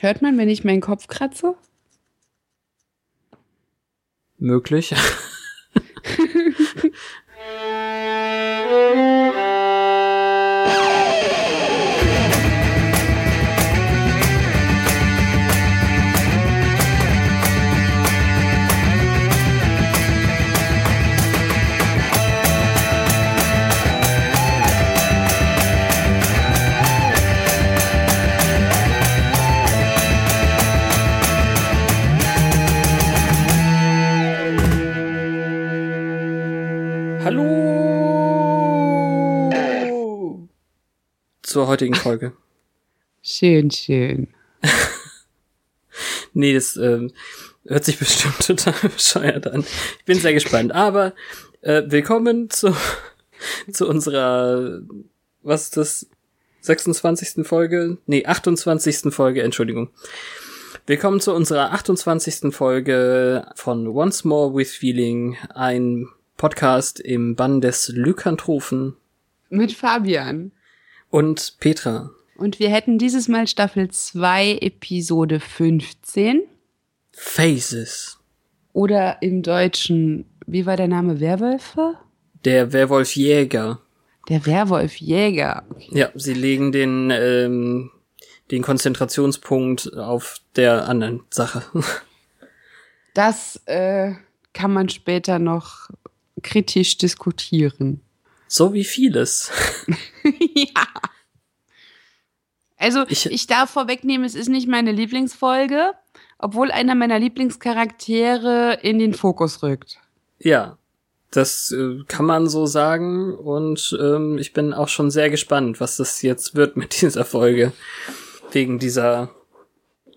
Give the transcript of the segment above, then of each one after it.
Hört man, wenn ich meinen Kopf kratze? Möglich. zur heutigen Folge. Schön, schön. nee, das ähm, hört sich bestimmt total bescheuert an. Ich bin sehr gespannt. Aber äh, willkommen zu, zu unserer, was ist das, 26. Folge? Nee, 28. Folge, Entschuldigung. Willkommen zu unserer 28. Folge von Once More with Feeling, ein Podcast im Bann des Lykantrophen. Mit Fabian. Und Petra. Und wir hätten dieses Mal Staffel 2, Episode 15. Phases. Oder im Deutschen, wie war der Name? Werwölfe? Der Werwolfjäger. Der Werwolfjäger. Okay. Ja, sie legen den, ähm, den Konzentrationspunkt auf der anderen Sache. Das äh, kann man später noch kritisch diskutieren. So wie vieles. ja. Also ich, ich darf vorwegnehmen, es ist nicht meine Lieblingsfolge, obwohl einer meiner Lieblingscharaktere in den Fokus rückt. Ja, das äh, kann man so sagen und ähm, ich bin auch schon sehr gespannt, was das jetzt wird mit dieser Folge. Wegen dieser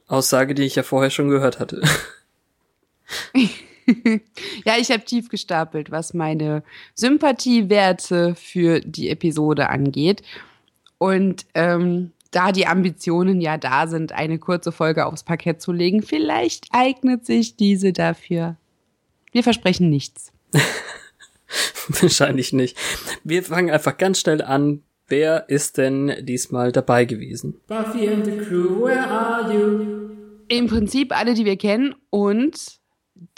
Aussage, die ich ja vorher schon gehört hatte. ja, ich habe tief gestapelt, was meine Sympathiewerte für die Episode angeht. Und ähm, da die Ambitionen ja da sind, eine kurze Folge aufs Parkett zu legen, vielleicht eignet sich diese dafür. Wir versprechen nichts. Wahrscheinlich nicht. Wir fangen einfach ganz schnell an. Wer ist denn diesmal dabei gewesen? Buffy and the crew, where are you? Im Prinzip alle, die wir kennen und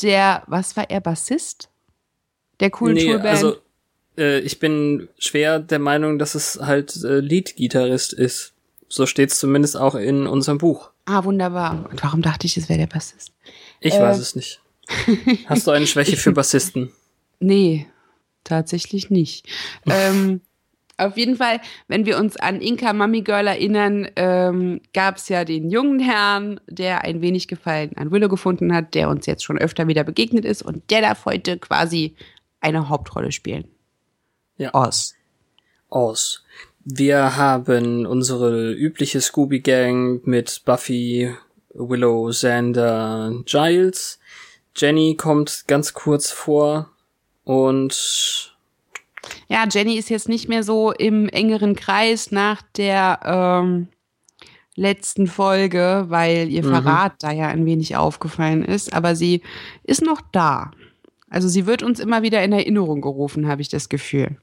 der, was war er, Bassist? Der coolen nee? Also, äh, ich bin schwer der Meinung, dass es halt äh, Lead-Gitarrist ist. So steht's zumindest auch in unserem Buch. Ah, wunderbar. Und warum dachte ich, es wäre der Bassist? Ich äh, weiß es nicht. Hast du eine Schwäche für Bassisten? Nee, tatsächlich nicht. ähm, auf jeden Fall, wenn wir uns an Inka Mummy Girl erinnern, ähm, gab es ja den jungen Herrn, der ein wenig Gefallen an Willow gefunden hat, der uns jetzt schon öfter wieder begegnet ist und der darf heute quasi eine Hauptrolle spielen. Ja. Oz. Oz. Wir haben unsere übliche Scooby-Gang mit Buffy, Willow, Xander, Giles. Jenny kommt ganz kurz vor und ja, Jenny ist jetzt nicht mehr so im engeren Kreis nach der ähm, letzten Folge, weil ihr mhm. Verrat da ja ein wenig aufgefallen ist, aber sie ist noch da. Also sie wird uns immer wieder in Erinnerung gerufen, habe ich das Gefühl.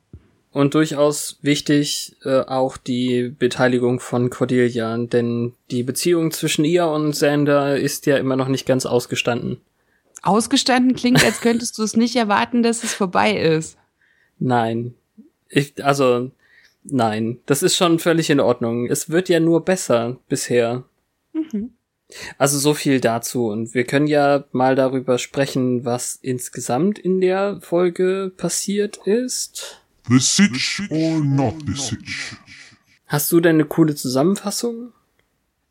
Und durchaus wichtig äh, auch die Beteiligung von Cordelia, denn die Beziehung zwischen ihr und Sander ist ja immer noch nicht ganz ausgestanden. Ausgestanden klingt, als könntest du es nicht erwarten, dass es vorbei ist. Nein. Ich, also, nein. Das ist schon völlig in Ordnung. Es wird ja nur besser bisher. Mhm. Also so viel dazu. Und wir können ja mal darüber sprechen, was insgesamt in der Folge passiert ist. The Sitch or not the Sitch? Hast du denn eine coole Zusammenfassung?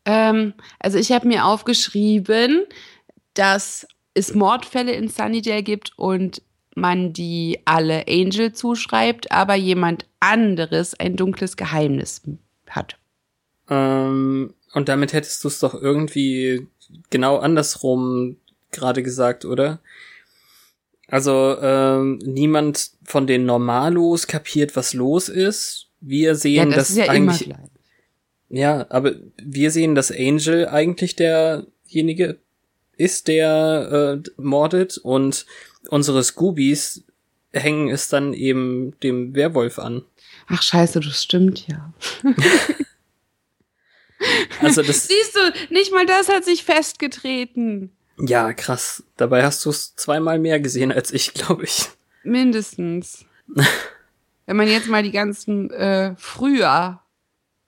Ähm, also ich habe mir aufgeschrieben, dass es Mordfälle in Sunnydale gibt und man die alle Angel zuschreibt, aber jemand anderes ein dunkles Geheimnis hat. Ähm, und damit hättest du es doch irgendwie genau andersrum gerade gesagt, oder? Also ähm, niemand von den Normalos kapiert, was los ist. Wir sehen, ja, das dass ja eigentlich. Ja, aber wir sehen, dass Angel eigentlich derjenige ist, der äh, mordet und unsere Scoobies hängen es dann eben dem Werwolf an. Ach scheiße, das stimmt ja. Also das. Siehst du, nicht mal das hat sich festgetreten. Ja, krass. Dabei hast du es zweimal mehr gesehen als ich, glaube ich. Mindestens. Wenn man jetzt mal die ganzen äh, früher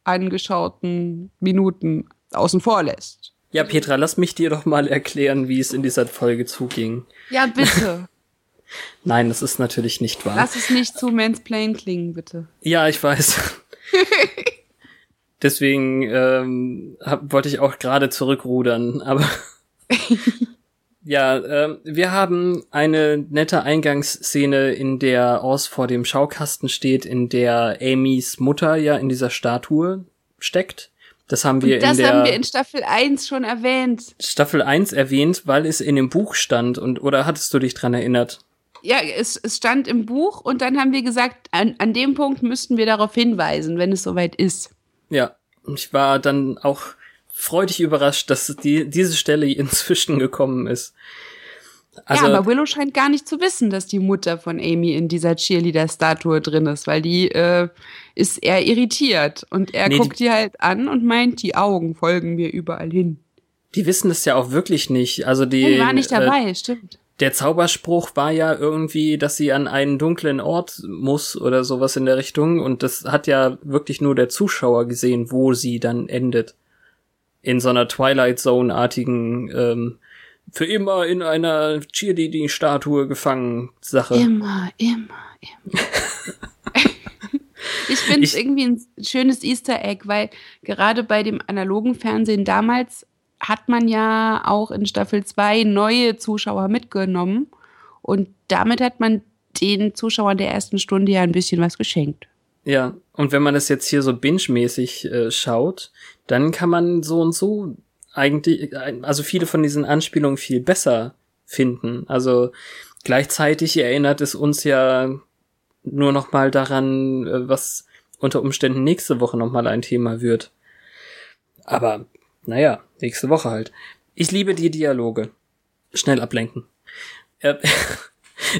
angeschauten Minuten außen vor lässt. Ja, Petra, lass mich dir doch mal erklären, wie es in dieser Folge zuging. Ja, bitte. Nein, das ist natürlich nicht wahr. Lass es nicht zu Mansplain klingen, bitte. Ja, ich weiß. Deswegen ähm, hab, wollte ich auch gerade zurückrudern, aber ja, äh, wir haben eine nette Eingangsszene, in der Oz vor dem Schaukasten steht, in der Amys Mutter ja in dieser Statue steckt. Das haben wir Und das in der haben wir in Staffel 1 schon erwähnt. Staffel 1 erwähnt, weil es in dem Buch stand und oder hattest du dich dran erinnert? Ja, es, es stand im Buch und dann haben wir gesagt, an, an dem Punkt müssten wir darauf hinweisen, wenn es soweit ist. Ja, und ich war dann auch freudig überrascht, dass die, diese Stelle inzwischen gekommen ist. Also, ja, aber Willow scheint gar nicht zu wissen, dass die Mutter von Amy in dieser Cheerleader-Statue drin ist, weil die äh, ist eher irritiert und er Nee, guckt die halt an und meint, die Augen folgen mir überall hin. die wissen das ja auch wirklich nicht. Also die, Die war nicht äh, dabei, stimmt. der Zauberspruch war ja irgendwie, dass sie an einen dunklen Ort muss oder sowas in der Richtung. Und das hat ja wirklich nur der Zuschauer gesehen, wo sie dann endet. In so einer Twilight Zone-artigen, ähm, für immer in einer Cheerleading-Statue gefangen Sache. Immer, immer, immer. ich finde es irgendwie ein schönes Easter Egg, weil gerade bei dem analogen Fernsehen damals hat man ja auch in Staffel 2 neue Zuschauer mitgenommen und damit hat man den Zuschauern der ersten Stunde ja ein bisschen was geschenkt. Ja, und wenn man das jetzt hier so binge-mäßig äh, schaut, dann kann man so und so eigentlich, äh, also viele von diesen Anspielungen viel besser finden. Also gleichzeitig erinnert es uns ja nur noch mal daran, äh, was unter Umständen nächste Woche noch mal ein Thema wird. Aber naja, nächste Woche halt. Ich liebe die Dialoge. Schnell ablenken. Äh,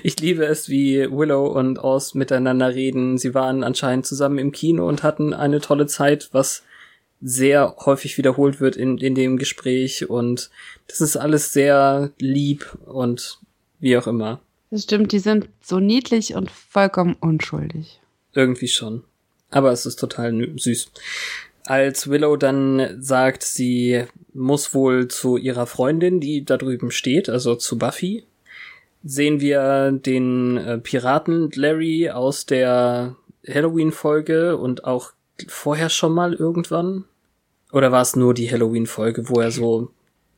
Ich liebe es, wie Willow und Oz miteinander reden. Sie waren anscheinend zusammen im Kino und hatten eine tolle Zeit, was sehr häufig wiederholt wird in, in dem Gespräch. Und das ist alles sehr lieb und wie auch immer. Das stimmt, die sind so niedlich und vollkommen unschuldig. Irgendwie schon. Aber es ist total süß. Als Willow dann sagt, sie muss wohl zu ihrer Freundin, die da drüben steht, also zu Buffy, sehen wir den äh, Piraten Larry aus der Halloween-Folge und auch vorher schon mal irgendwann. Oder war es nur die Halloween-Folge, wo er so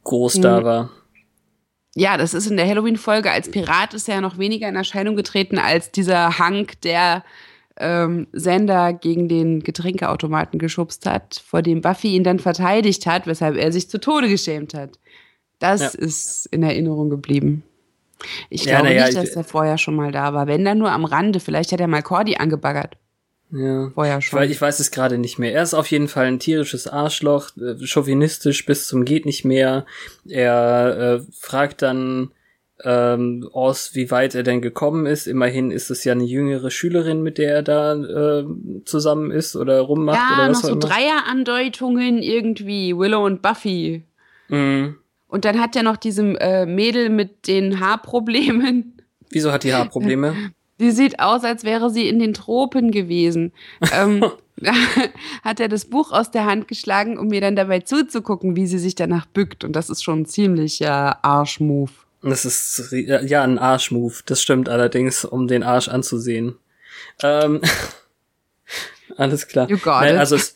groß da war? Ja, das ist in der Halloween-Folge. Als Pirat ist er ja noch weniger in Erscheinung getreten als dieser Hank, der ähm, Sender gegen den Getränkeautomaten geschubst hat, vor dem Buffy ihn dann verteidigt hat, weshalb er sich zu Tode geschämt hat. Das Ja. ist in Erinnerung geblieben. Ich Ja, glaube ja, nicht, ich- dass er vorher schon mal da war. Wenn dann nur am Rande. Vielleicht hat er mal Cordy angebaggert. Ja. Vorher Ich schon. weiß, ich weiß es gerade nicht mehr. Er ist auf jeden Fall ein tierisches Arschloch, äh, chauvinistisch bis zum geht nicht mehr. Er äh, fragt dann ähm, Oz, wie weit er denn gekommen ist. Immerhin ist es ja eine jüngere Schülerin, mit der er da äh, zusammen ist oder rummacht ja, oder noch was so auch immer. Dreierandeutungen irgendwie. Willow und Buffy. Mhm. Und dann hat er noch diesem äh, Mädel mit den Haarproblemen. Wieso hat die Haarprobleme? Die sieht aus, als wäre sie in den Tropen gewesen. ähm, hat er das Buch aus der Hand geschlagen, um mir dann dabei zuzugucken, wie sie sich danach bückt. Und das ist schon ein ziemlicher Arschmove. Das ist ja ein Arschmove. Das stimmt allerdings, um den Arsch anzusehen. Ähm, alles klar. You got Nein, it. also es,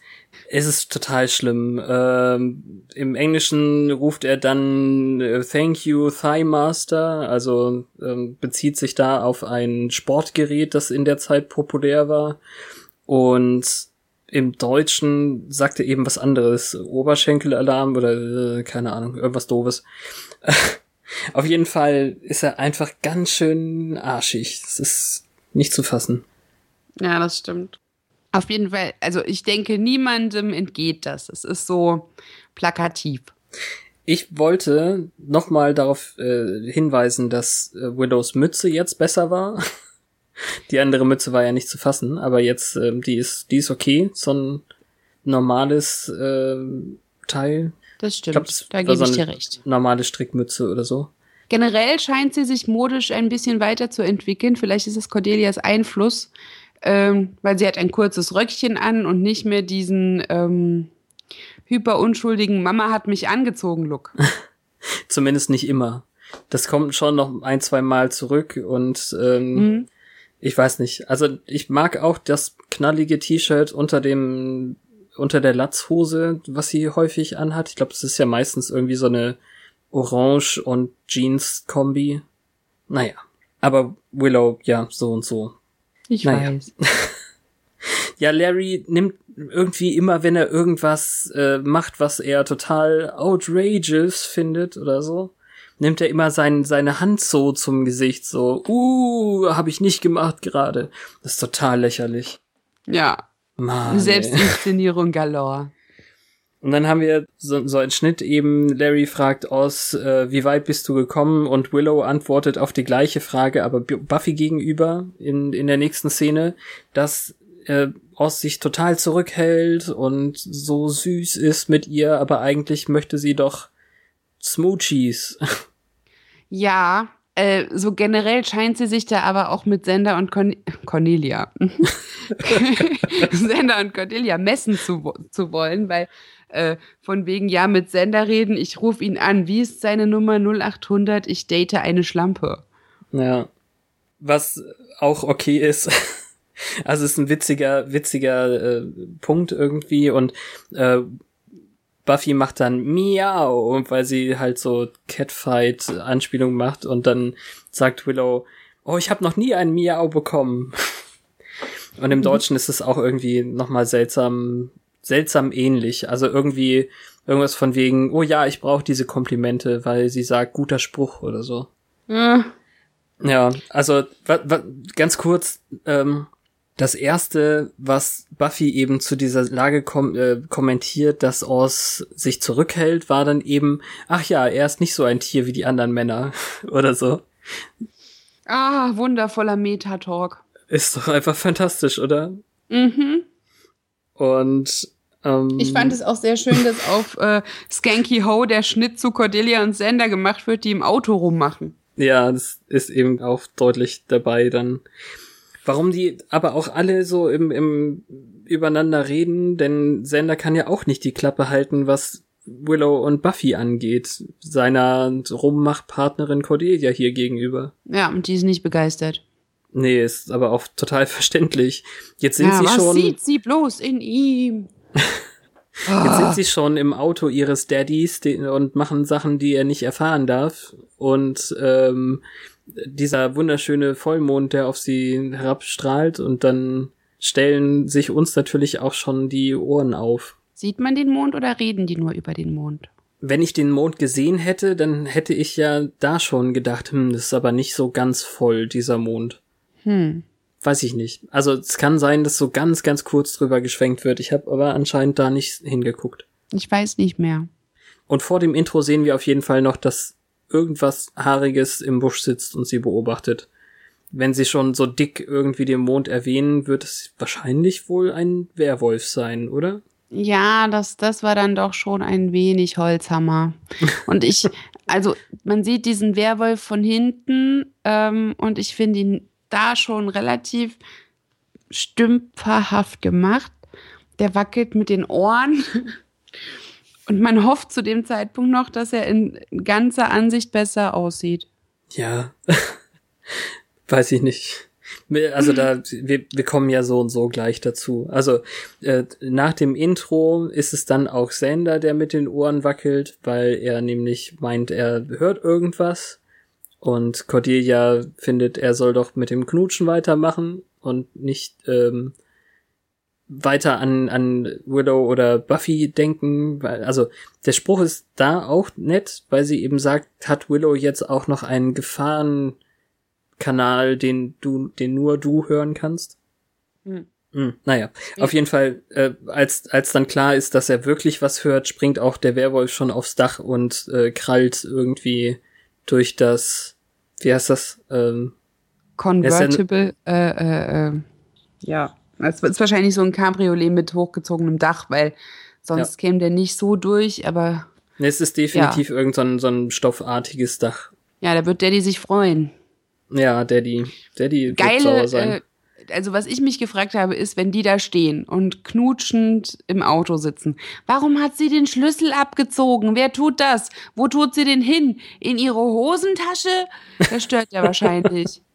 es ist total schlimm. Ähm, Im Englischen ruft er dann äh, Thank you, Thigh Master. Also ähm, bezieht sich da auf ein Sportgerät, das in der Zeit populär war. Und im Deutschen sagt er eben was anderes. Oberschenkelalarm oder äh, keine Ahnung, irgendwas doofes. Auf jeden Fall ist er einfach ganz schön arschig. Das ist nicht zu fassen. Ja, das stimmt. Auf jeden Fall, also ich denke, niemandem entgeht das. Es ist so plakativ. Ich wollte nochmal darauf äh, hinweisen, dass äh, Willows Mütze jetzt besser war. Die andere Mütze war ja nicht zu fassen, aber jetzt, ähm, die ist, die ist okay. So ein normales äh, Teil. Das stimmt. glaub, das da gebe so ich dir recht. Normale Strickmütze oder so. Generell scheint sie sich modisch ein bisschen weiterzuentwickeln. Vielleicht ist es Cordelias Einfluss, ähm, weil sie hat ein kurzes Röckchen an und nicht mehr diesen ähm, hyperunschuldigen Mama hat mich angezogen Look. Zumindest nicht immer. Das kommt schon noch ein, zwei Mal zurück und ähm, Mhm. ich weiß nicht. Also ich mag auch das knallige T-Shirt unter dem unter der Latzhose, was sie häufig anhat. Ich glaube, es ist ja meistens irgendwie so eine Orange und Jeans Kombi. Naja, aber Willow ja so und so. Ich Naja. weiß. Ja, Larry nimmt irgendwie immer, wenn er irgendwas äh, macht, was er total outrageous findet oder so, nimmt er immer sein, seine Hand so zum Gesicht, so, uh, habe ich nicht gemacht gerade. Das ist total lächerlich. Ja, Mann. Selbstinszenierung galore. Und dann haben wir so, so einen Schnitt eben, Larry fragt aus, äh, wie weit bist du gekommen? Und Willow antwortet auf die gleiche Frage, aber Bu- Buffy gegenüber in, in der nächsten Szene, dass äh, Oz sich total zurückhält und so süß ist mit ihr, aber eigentlich möchte sie doch Smoochies. Ja, äh, so generell scheint sie sich da aber auch mit Sender und Con Cornelia. Sender und Cornelia messen zu, zu wollen, weil äh, von wegen, ja, mit Sender reden, ich rufe ihn an. Wie ist seine Nummer 0800? Ich date eine Schlampe. Ja. Was auch okay ist. Also es ist ein witziger, witziger äh, Punkt irgendwie und äh, Buffy macht dann Miau, weil sie halt so Catfight-Anspielung macht und dann sagt Willow, oh, ich habe noch nie ein Miau bekommen. Und im Deutschen ist es auch irgendwie nochmal seltsam, seltsam ähnlich. Also irgendwie irgendwas von wegen, oh ja, ich brauche diese Komplimente, weil sie sagt, guter Spruch oder so. Äh, Ja, also ganz kurz, ähm, das erste, was Buffy eben zu dieser Lage kom äh, kommentiert, dass Oz sich zurückhält, war dann eben, ach ja, er ist nicht so ein Tier wie die anderen Männer oder so. ah, wundervoller Metatalk. Ist doch einfach fantastisch, oder? Mhm. Und Ich fand es auch sehr schön, dass auf äh, Skanky Ho der Schnitt zu Cordelia und Sender gemacht wird, die im Auto rummachen. Ja, das ist eben auch deutlich dabei dann. Warum die aber auch alle so im, im übereinander reden, denn Sender kann ja auch nicht die Klappe halten, was Willow und Buffy angeht, seiner Rummachpartnerin Cordelia hier gegenüber. Ja, und die ist nicht begeistert. Nee, ist aber auch total verständlich. Jetzt sind ja, sie was schon, sieht sie bloß in ihm? Jetzt sind sie schon im Auto ihres Daddys und machen Sachen, die er nicht erfahren darf. Und ähm, dieser wunderschöne Vollmond, der auf sie herabstrahlt und dann stellen sich uns natürlich auch schon die Ohren auf. Sieht man den Mond oder reden die nur über den Mond? Wenn ich den Mond gesehen hätte, dann hätte ich ja da schon gedacht, hm, das ist aber nicht so ganz voll, dieser Mond. Hm. Weiß ich nicht. Also es kann sein, dass so ganz, ganz kurz drüber geschwenkt wird. Ich habe aber anscheinend da nicht hingeguckt. Ich weiß nicht mehr. Und vor dem Intro sehen wir auf jeden Fall noch, dass irgendwas Haariges im Busch sitzt und sie beobachtet. Wenn sie schon so dick irgendwie den Mond erwähnen, wird es wahrscheinlich wohl ein Werwolf sein, oder? Ja, das, das war dann doch schon ein wenig Holzhammer. Und ich, also man sieht diesen Werwolf von hinten ähm, und ich finde ihn da schon relativ stümperhaft gemacht. Der wackelt mit den Ohren. Und man hofft zu dem Zeitpunkt noch, dass er in ganzer Ansicht besser aussieht. Ja. Weiß ich nicht. Also da, wir, wir kommen ja so und so gleich dazu. Also äh, nach dem Intro ist es dann auch Sander, der mit den Ohren wackelt, weil er nämlich meint, er hört irgendwas. Und Cordelia findet, er soll doch mit dem Knutschen weitermachen und nicht ähm, weiter an, an Willow oder Buffy denken. Weil, also der Spruch ist da auch nett, weil sie eben sagt, hat Willow jetzt auch noch einen Gefahrenkanal, den du, den nur du hören kannst? Hm. Hm, naja, auf jeden Fall, äh, als, als dann klar ist, dass er wirklich was hört, springt auch der Werwolf schon aufs Dach und äh, krallt irgendwie durch das, wie heißt das? Ähm, Convertible, äh, äh, äh, ja. Das ist wahrscheinlich so ein Cabriolet mit hochgezogenem Dach, weil sonst ja. käme der nicht so durch, aber. Es ist definitiv ja. irgend so ein, so ein stoffartiges Dach. Ja, da wird Daddy sich freuen. Ja, Daddy. Daddy Geile, wird sauer sein. Äh, also was ich mich gefragt habe, ist, wenn die da stehen und knutschend im Auto sitzen, warum hat sie den Schlüssel abgezogen? Wer tut das? Wo tut sie den hin? In ihre Hosentasche? Das stört ja wahrscheinlich.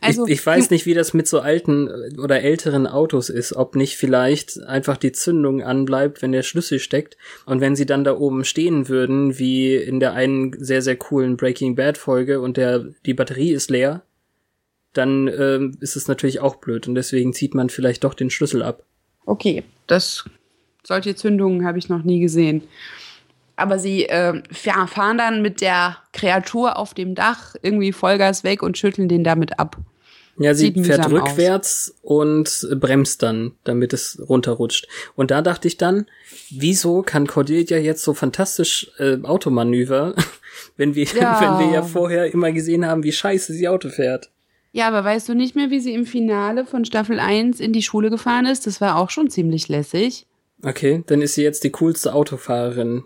Also, ich, ich weiß nicht, wie das mit so alten äh, oder älteren Autos ist, ob nicht vielleicht einfach die Zündung anbleibt, wenn der Schlüssel steckt und wenn sie dann da oben stehen würden, wie in der einen sehr, sehr coolen Breaking Bad Folge und der, die Batterie ist leer, dann ähm, ist es natürlich auch blöd und deswegen zieht man vielleicht doch den Schlüssel ab. Okay, das solche Zündungen habe ich noch nie gesehen. Aber sie äh, fahren dann mit der Kreatur auf dem Dach irgendwie Vollgas weg und schütteln den damit ab. Ja, sie Sieht fährt rückwärts aus. und bremst dann, damit es runterrutscht. Und da dachte ich dann, wieso kann Cordelia jetzt so fantastisch äh, Automanöver, wenn wir, ja. wenn wir ja vorher immer gesehen haben, wie scheiße sie Auto fährt. Ja, aber weißt du nicht mehr, wie sie im Finale von Staffel 1 in die Schule gefahren ist? Das war auch schon ziemlich lässig. Okay, dann ist sie jetzt die coolste Autofahrerin.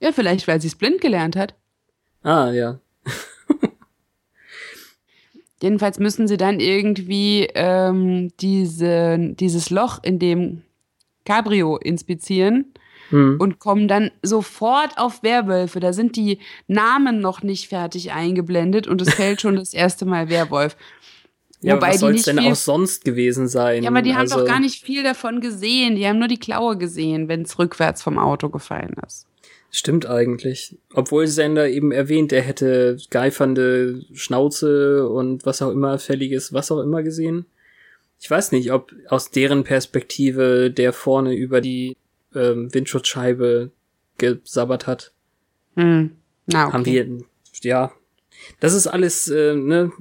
Ja, vielleicht, weil sie es blind gelernt hat. Ah, ja. Jedenfalls müssen sie dann irgendwie ähm, diese, dieses Loch in dem Cabrio inspizieren hm. und kommen dann sofort auf Werwölfe. Da sind die Namen noch nicht fertig eingeblendet und es fällt schon das erste Mal Werwolf. Ja, Wobei was soll es denn auch sonst gewesen sein? Ja, aber die also, haben doch gar nicht viel davon gesehen. Die haben nur die Klaue gesehen, wenn es rückwärts vom Auto gefallen ist. Stimmt eigentlich. Obwohl Sender eben erwähnt, er hätte geifernde Schnauze und was auch immer, fälliges, was auch immer gesehen. Ich weiß nicht, ob aus deren Perspektive der vorne über die ähm, Windschutzscheibe gesabbert hat. Hm. Na, okay. Haben wir, ja. Das ist alles, äh, ne,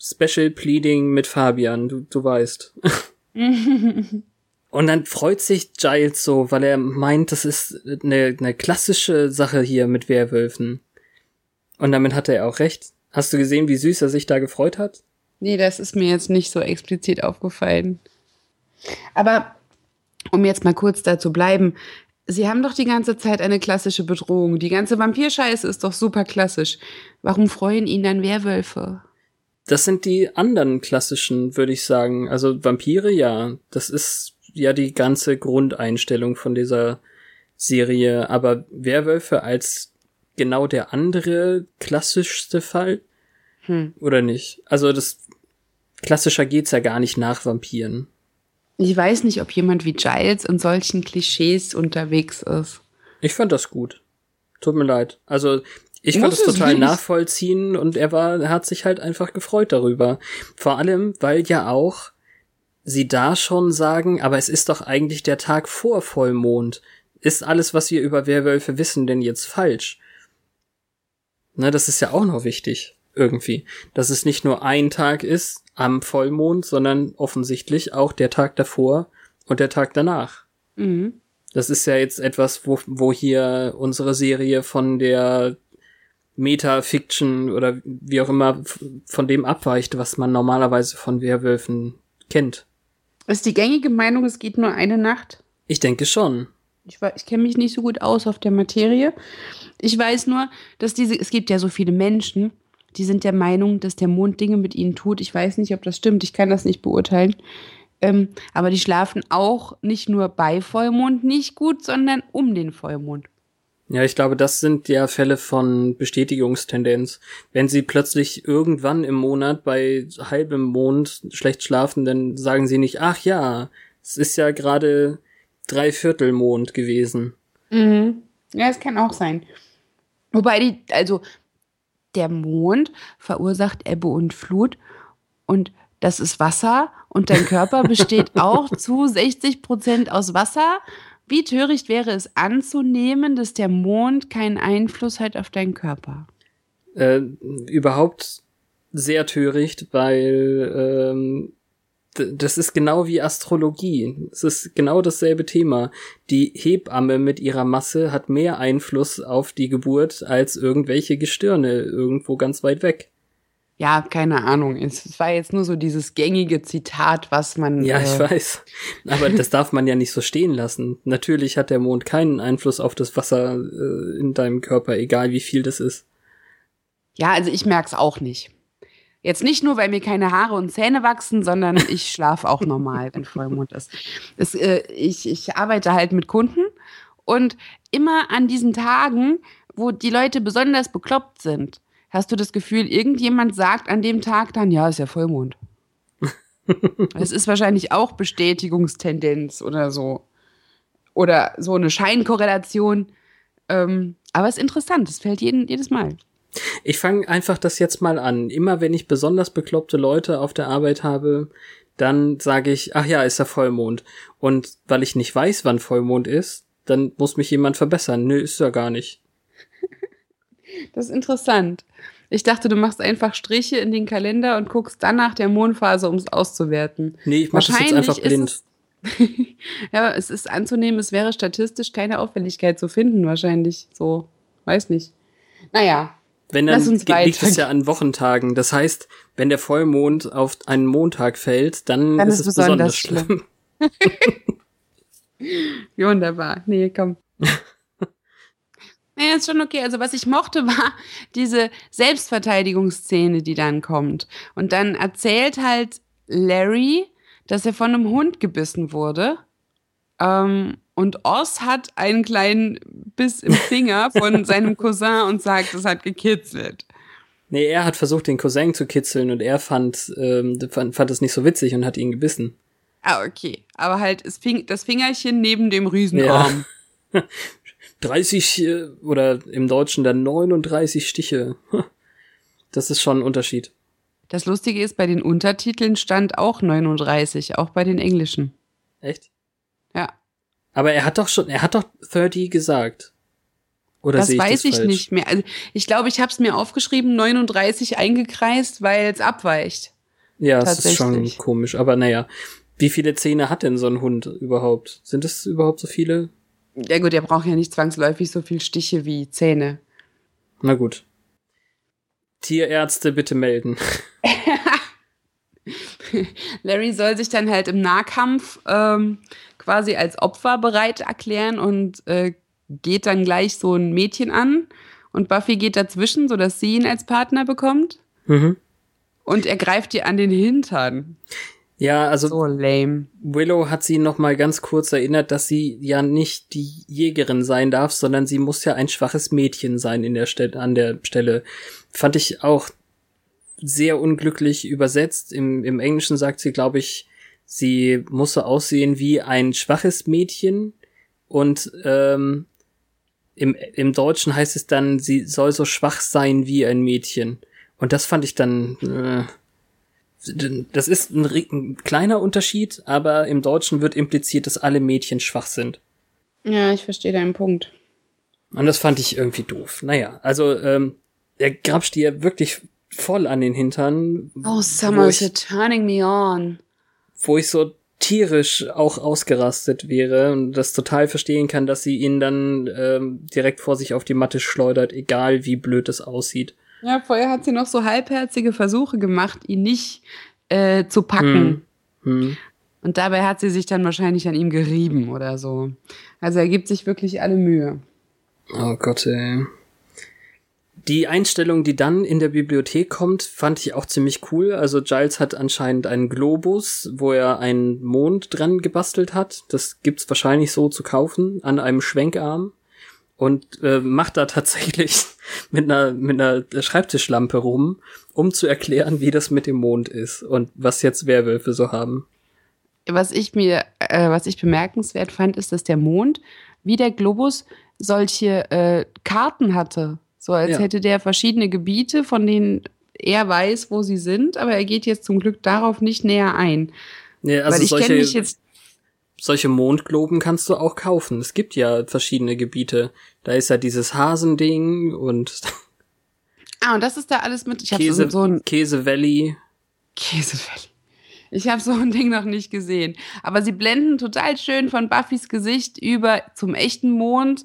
Special Pleading mit Fabian, du, du weißt. Und dann freut sich Giles so, weil er meint, das ist eine, eine klassische Sache hier mit Werwölfen. Und damit hat er auch recht. Hast du gesehen, wie süß er sich da gefreut hat? Nee, das ist mir jetzt nicht so explizit aufgefallen. Aber um jetzt mal kurz da zu bleiben, Sie haben doch die ganze Zeit eine klassische Bedrohung. Die ganze Vampirscheiße ist doch super klassisch. Warum freuen ihn dann Werwölfe? Das sind die anderen klassischen, würde ich sagen. Also Vampire, ja. Das ist ja die ganze Grundeinstellung von dieser Serie. Aber Werwölfe als genau der andere klassischste Fall? Hm. Oder nicht? Also das klassischer geht's ja gar nicht nach Vampiren. Ich weiß nicht, ob jemand wie Giles in solchen Klischees unterwegs ist. Ich fand das gut. Tut mir leid. Also, ich konnte es total nachvollziehen und er war, er hat sich halt einfach gefreut darüber. Vor allem, weil ja auch sie da schon sagen, aber es ist doch eigentlich der Tag vor Vollmond. Ist alles, was wir über Werwölfe wissen, denn jetzt falsch? Ne, das ist ja auch noch wichtig. Irgendwie. Dass es nicht nur ein Tag ist, am Vollmond, sondern offensichtlich auch der Tag davor und der Tag danach. Mhm. Das ist ja jetzt etwas, wo, wo hier unsere Serie von der Meta-Fiction oder wie auch immer von dem abweicht, was man normalerweise von Werwölfen kennt. Ist die gängige Meinung, es geht nur eine Nacht? Ich denke schon. Ich, ich kenne mich nicht so gut aus auf der Materie. Ich weiß nur, dass diese, es gibt ja so viele Menschen, die sind der Meinung, dass der Mond Dinge mit ihnen tut. Ich weiß nicht, ob das stimmt. Ich kann das nicht beurteilen. Ähm, aber die schlafen auch nicht nur bei Vollmond nicht gut, sondern um den Vollmond. Ja, ich glaube, das sind ja Fälle von Bestätigungstendenz. Wenn sie plötzlich irgendwann im Monat bei halbem Mond schlecht schlafen, dann sagen sie nicht, ach ja, es ist ja gerade Dreiviertelmond gewesen. Mhm. Ja, es kann auch sein. Wobei die, also der Mond verursacht Ebbe und Flut und das ist Wasser und dein Körper besteht auch zu 60 Prozent aus Wasser. Wie töricht wäre es anzunehmen, dass der Mond keinen Einfluss hat auf deinen Körper? Äh, überhaupt sehr töricht, weil ähm, das ist genau wie Astrologie. Es ist genau dasselbe Thema. Die Hebamme mit ihrer Masse hat mehr Einfluss auf die Geburt als irgendwelche Gestirne irgendwo ganz weit weg. Ja, keine Ahnung. Es war jetzt nur so dieses gängige Zitat, was man. Ja, ich äh, weiß. Aber das darf man ja nicht so stehen lassen. Natürlich hat der Mond keinen Einfluss auf das Wasser äh, in deinem Körper, egal wie viel das ist. Ja, also ich merk's auch nicht. Jetzt nicht nur, weil mir keine Haare und Zähne wachsen, sondern ich schlafe auch normal, wenn Vollmond ist. Das, äh, ich, ich arbeite halt mit Kunden und immer an diesen Tagen, wo die Leute besonders bekloppt sind, hast du das Gefühl, irgendjemand sagt an dem Tag dann, ja, ist ja Vollmond. Es ist wahrscheinlich auch Bestätigungstendenz oder so. Oder so eine Scheinkorrelation. Ähm, aber es ist interessant, es fällt jeden, jedes Mal. Ich fange einfach das jetzt mal an. Immer wenn ich besonders bekloppte Leute auf der Arbeit habe, dann sage ich, ach ja, ist ja Vollmond. Und weil ich nicht weiß, wann Vollmond ist, dann muss mich jemand verbessern. Nö, ist ja gar nicht. Das ist interessant. Ich dachte, du machst einfach Striche in den Kalender und guckst dann nach der Mondphase, um es auszuwerten. Nee, ich mach das jetzt einfach blind. ja, es ist anzunehmen, es wäre statistisch keine Auffälligkeit zu finden, wahrscheinlich. So, weiß nicht. Naja. Wenn dann liegt es ja an Wochentagen. Das heißt, wenn der Vollmond auf einen Montag fällt, dann, dann ist, ist es besonders, besonders schlimm. schlimm. Wunderbar. Nee, komm. Naja, ist schon okay. Also was ich mochte, war diese Selbstverteidigungsszene, die dann kommt. Und dann erzählt halt Larry, dass er von einem Hund gebissen wurde. Ähm, und Oz hat einen kleinen Biss im Finger von seinem Cousin und sagt, es hat gekitzelt. Nee, er hat versucht, den Cousin zu kitzeln und er fand, ähm, fand, fand es nicht so witzig und hat ihn gebissen. Ah, okay. Aber halt das, Fing das Fingerchen neben dem Riesenarm. Ja. 30 äh, oder im Deutschen dann 39 Stiche. Das ist schon ein Unterschied. Das Lustige ist, bei den Untertiteln stand auch 39, auch bei den englischen. Echt? Aber er hat doch schon, er hat doch 30 gesagt. Oder das ich weiß das ich falsch? nicht mehr. Also ich glaube, ich habe es mir aufgeschrieben, 39 eingekreist, weil es abweicht. Ja, das ist schon komisch. Aber naja, wie viele Zähne hat denn so ein Hund überhaupt? Sind es überhaupt so viele? Ja gut, er braucht ja nicht zwangsläufig so viel Stiche wie Zähne. Na gut. Tierärzte bitte melden. Larry soll sich dann halt im Nahkampf ähm, quasi als Opfer bereit erklären und äh, geht dann gleich so ein Mädchen an. Und Buffy geht dazwischen, sodass sie ihn als Partner bekommt. Mhm. Und er greift ihr an den Hintern. Ja, also so lame. Willow hat sie noch mal ganz kurz erinnert, dass sie ja nicht die Jägerin sein darf, sondern sie muss ja ein schwaches Mädchen sein in der Stelle, an der Stelle. Fand ich auch sehr unglücklich übersetzt. Im, im Englischen sagt sie, glaube ich, sie muss so aussehen wie ein schwaches Mädchen und ähm, im, im Deutschen heißt es dann, sie soll so schwach sein wie ein Mädchen. Und das fand ich dann äh, das ist ein, ein, kleiner Unterschied, aber im Deutschen wird impliziert, dass alle Mädchen schwach sind. Ja, ich verstehe deinen Punkt. Und das fand ich irgendwie doof. Naja, also ähm, er grapscht dir wirklich voll an den Hintern. Oh, Summer, you're turning me on. Wo ich so tierisch auch ausgerastet wäre und das total verstehen kann, dass sie ihn dann ähm, direkt vor sich auf die Matte schleudert, egal wie blöd es aussieht. Ja, vorher hat sie noch so halbherzige Versuche gemacht, ihn nicht äh, zu packen. Hm. Hm. Und dabei hat sie sich dann wahrscheinlich an ihm gerieben oder so. Also er gibt sich wirklich alle Mühe. Oh Gott, ey. Die Einstellung, die dann in der Bibliothek kommt, fand ich auch ziemlich cool. Also Giles hat anscheinend einen Globus, wo er einen Mond dran gebastelt hat. Das gibt's wahrscheinlich so zu kaufen an einem Schwenkarm und äh, macht da tatsächlich mit einer, mit einer Schreibtischlampe rum, um zu erklären, wie das mit dem Mond ist und was jetzt Werwölfe so haben. Was ich mir, äh, was ich bemerkenswert fand, ist, dass der Mond, wie der Globus, solche äh, Karten hatte. So als ja. hätte der verschiedene Gebiete, von denen er weiß, wo sie sind, aber er geht jetzt zum Glück darauf nicht näher ein. Ja, also Weil ich kenne mich jetzt solche Mondgloben kannst du auch kaufen. Es gibt ja verschiedene Gebiete. Da ist ja dieses Hasending und Ah, und das ist da alles mit. Ich Käse, so, so ein Käse Valley. Käse Valley. Ich habe so ein Ding noch nicht gesehen. Aber sie blenden total schön von Buffys Gesicht über zum echten Mond,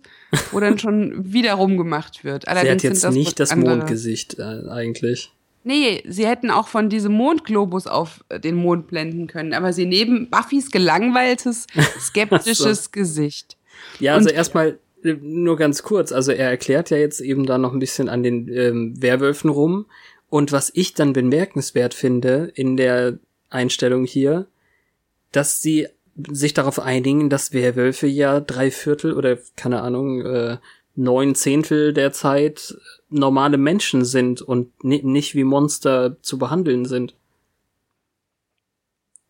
wo dann schon wieder rumgemacht wird. Allerdings sie hat jetzt das nicht das andere. Mondgesicht äh, eigentlich. Nee, sie hätten auch von diesem Mondglobus auf den Mond blenden können, aber sie nehmen Buffys gelangweiltes, skeptisches so. Gesicht. Ja, also erstmal äh, nur ganz kurz, also er erklärt ja jetzt eben da noch ein bisschen an den ähm, Werwölfen rum. Und was ich dann bemerkenswert finde in der Einstellung hier, dass sie sich darauf einigen, dass Werwölfe ja drei Viertel oder keine Ahnung, äh, neun Zehntel der Zeit normale Menschen sind und nicht wie Monster zu behandeln sind.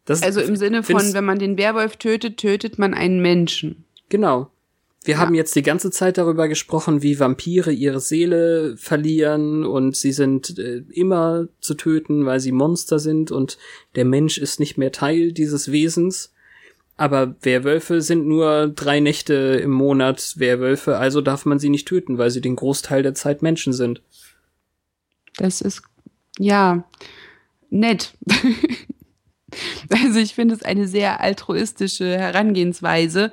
Das also im Sinne von, wenn man den Werwolf tötet, tötet man einen Menschen. Genau. Wir ja. haben jetzt die ganze Zeit darüber gesprochen, wie Vampire ihre Seele verlieren und sie sind äh, immer zu töten, weil sie Monster sind und der Mensch ist nicht mehr Teil dieses Wesens. Aber Werwölfe sind nur drei Nächte im Monat Werwölfe, also darf man sie nicht töten, weil sie den Großteil der Zeit Menschen sind. Das ist, ja, nett. also ich finde es eine sehr altruistische Herangehensweise,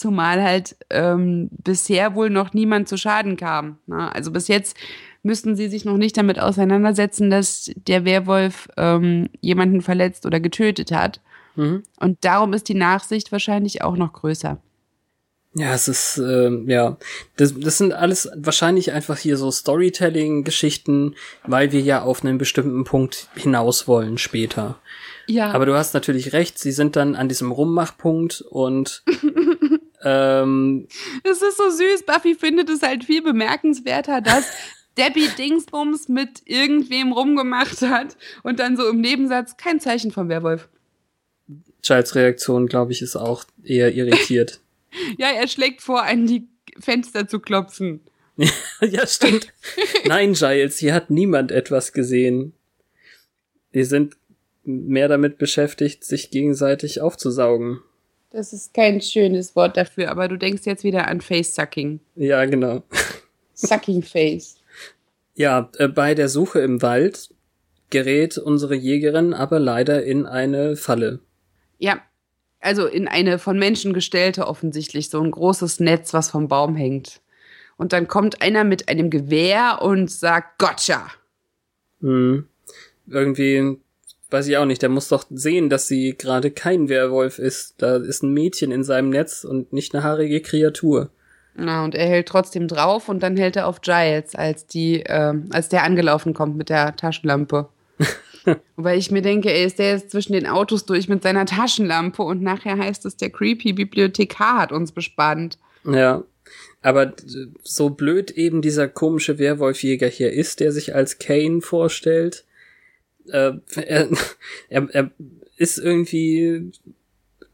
zumal halt ähm, bisher wohl noch niemand zu Schaden kam. Ne? Also bis jetzt müssten sie sich noch nicht damit auseinandersetzen, dass der Werwolf ähm, jemanden verletzt oder getötet hat. Mhm. Und darum ist die Nachsicht wahrscheinlich auch noch größer. Ja, es ist, äh, ja, das, das sind alles wahrscheinlich einfach hier so Storytelling-Geschichten, weil wir ja auf einen bestimmten Punkt hinaus wollen später. Ja. Aber du hast natürlich recht, sie sind dann an diesem Rummachpunkt und ähm, Es ist so süß, Buffy findet es halt viel bemerkenswerter, dass Debbie Dingsbums mit irgendwem rumgemacht hat und dann so im Nebensatz kein Zeichen vom Werwolf. Giles Reaktion, glaube ich, ist auch eher irritiert. ja, er schlägt vor, an die Fenster zu klopfen. ja, stimmt. Nein, Giles, hier hat niemand etwas gesehen. Die sind mehr damit beschäftigt, sich gegenseitig aufzusaugen. Das ist kein schönes Wort dafür, aber du denkst jetzt wieder an Face-Sucking. Ja, genau. Sucking Face. Ja, äh, bei der Suche im Wald gerät unsere Jägerin aber leider in eine Falle. Ja, also in eine von Menschen gestellte offensichtlich, so ein großes Netz, was vom Baum hängt. Und dann kommt einer mit einem Gewehr und sagt, Gotcha! Hm. Irgendwie, weiß ich auch nicht, der muss doch sehen, dass sie gerade kein Werwolf ist. Da ist ein Mädchen in seinem Netz und nicht eine haarige Kreatur. Na, und er hält trotzdem drauf und dann hält er auf Giles, als die, äh, als der angelaufen kommt mit der Taschenlampe. Weil ich mir denke, ey, ist der jetzt zwischen den Autos durch mit seiner Taschenlampe und nachher heißt es, der creepy Bibliothekar hat uns bespannt. Ja. Aber so blöd eben dieser komische Werwolfjäger hier ist, der sich als Kane vorstellt, äh, er, er, er ist irgendwie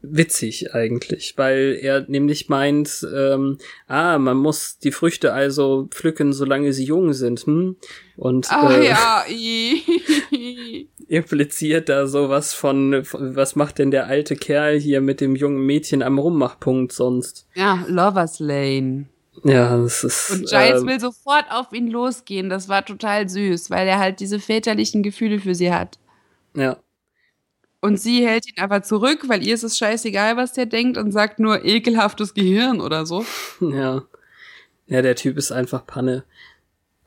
witzig eigentlich, weil er nämlich meint, ähm, ah, man muss die Früchte also pflücken, solange sie jung sind, hm? Und Ach, äh, ja. impliziert da sowas von, was macht denn der alte Kerl hier mit dem jungen Mädchen am Rummachpunkt sonst? Ja, Lovers Lane. Ja, das ist. Und Giles äh, will sofort auf ihn losgehen. Das war total süß, weil er halt diese väterlichen Gefühle für sie hat. Ja. Und sie hält ihn aber zurück, weil ihr ist es scheißegal, was der denkt und sagt nur ekelhaftes Gehirn oder so. Ja. Ja, der Typ ist einfach Panne.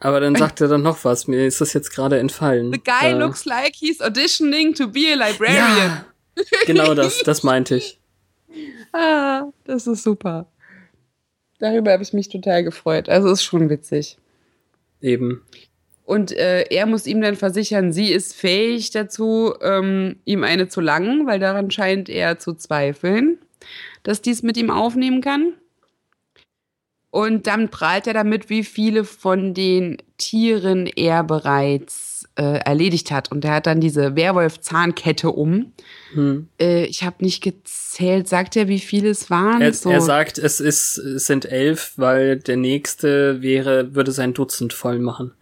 Aber dann sagt er dann noch was. Mir ist das jetzt gerade entfallen. The guy äh, looks like he's auditioning to be a librarian. Ja, genau das, das meinte ich. Ah, das ist super. Darüber habe ich mich total gefreut. Also ist schon witzig. Eben. Und äh, er muss ihm dann versichern, sie ist fähig dazu, ähm, ihm eine zu langen, weil daran scheint er zu zweifeln, dass dies mit ihm aufnehmen kann. Und dann prahlt er damit, wie viele von den Tieren er bereits äh, erledigt hat. Und er hat dann diese Werwolf-Zahnkette um. Hm. Äh, ich habe nicht gezählt. Sagt er, wie viele es waren? Er, so. er sagt, es, ist, es sind elf, weil der nächste wäre, würde sein Dutzend voll machen.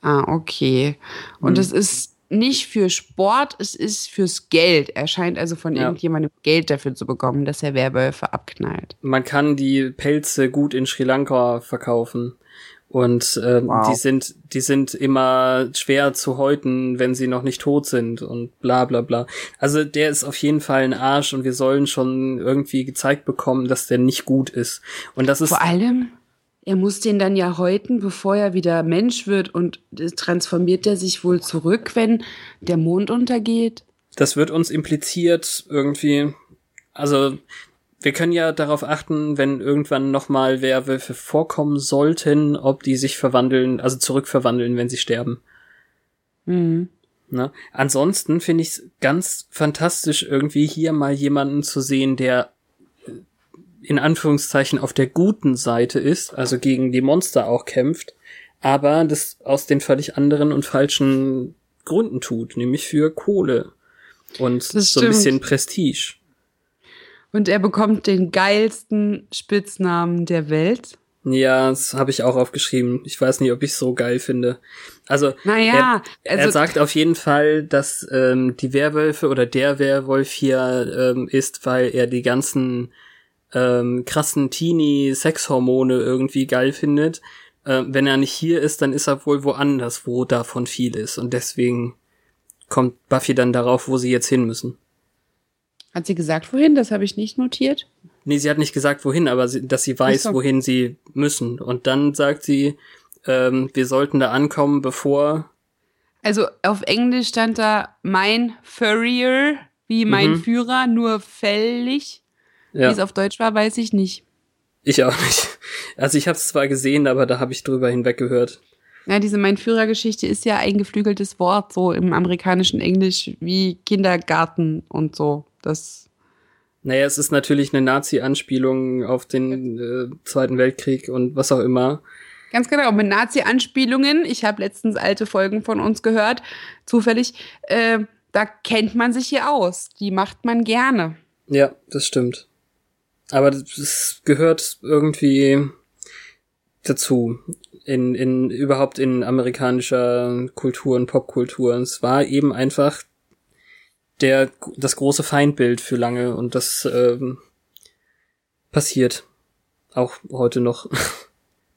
Ah, okay. Und hm. es ist nicht für Sport, es ist fürs Geld. Er scheint also von ja. irgendjemandem Geld dafür zu bekommen, dass er Werwölfe abknallt. Man kann die Pelze gut in Sri Lanka verkaufen. Und äh, wow. die sind, die sind immer schwer zu häuten, wenn sie noch nicht tot sind und bla bla bla. Also der ist auf jeden Fall ein Arsch und wir sollen schon irgendwie gezeigt bekommen, dass der nicht gut ist. Und das ist. Vor allem, er muss den dann ja häuten, bevor er wieder Mensch wird und transformiert er sich wohl zurück, wenn der Mond untergeht? Das wird uns impliziert irgendwie. Also wir können ja darauf achten, wenn irgendwann nochmal Werwölfe vorkommen sollten, ob die sich verwandeln, also zurückverwandeln, wenn sie sterben. Mhm. Ne? Ansonsten finde ich es ganz fantastisch, irgendwie hier mal jemanden zu sehen, der äh, in Anführungszeichen auf der guten Seite ist, also gegen die Monster auch kämpft, aber das aus den völlig anderen und falschen Gründen tut, nämlich für Kohle und so ein bisschen Prestige. Und er bekommt den geilsten Spitznamen der Welt. Ja, das habe ich auch aufgeschrieben. Ich weiß nicht, ob ich so geil finde. Also, naja, er, also er sagt auf jeden Fall, dass ähm, die Werwölfe oder der Werwolf hier ähm, ist, weil er die ganzen ähm, krassen Teenie-Sexhormone irgendwie geil findet. Äh, wenn er nicht hier ist, dann ist er wohl woanders, wo davon viel ist. Und deswegen kommt Buffy dann darauf, wo sie jetzt hin müssen. Hat sie gesagt, wohin? Das habe ich nicht notiert. Nee, sie hat nicht gesagt, wohin, aber sie, dass sie weiß, so. wohin sie müssen. Und dann sagt sie, ähm, wir sollten da ankommen, bevor. Also auf Englisch stand da mein Furrier, wie mein mhm. Führer, nur fällig. Ja. Wie es auf Deutsch war, weiß ich nicht. Ich auch nicht. Also ich habe es zwar gesehen, aber da habe ich drüber hinweggehört. Ja, diese Mein Führer-Geschichte ist ja ein geflügeltes Wort, so im amerikanischen Englisch wie Kindergarten und so. Das. Naja, es ist natürlich eine Nazi-Anspielung auf den äh, Zweiten Weltkrieg und was auch immer. Ganz genau, mit Nazi-Anspielungen. Ich habe letztens alte Folgen von uns gehört, zufällig. Äh, da kennt man sich hier aus. Die macht man gerne. Ja, das stimmt. Aber das gehört irgendwie dazu. In, in, überhaupt in amerikanischer Kultur und Popkultur. Es war eben einfach der, das große Feindbild für lange und das ähm, passiert auch heute noch.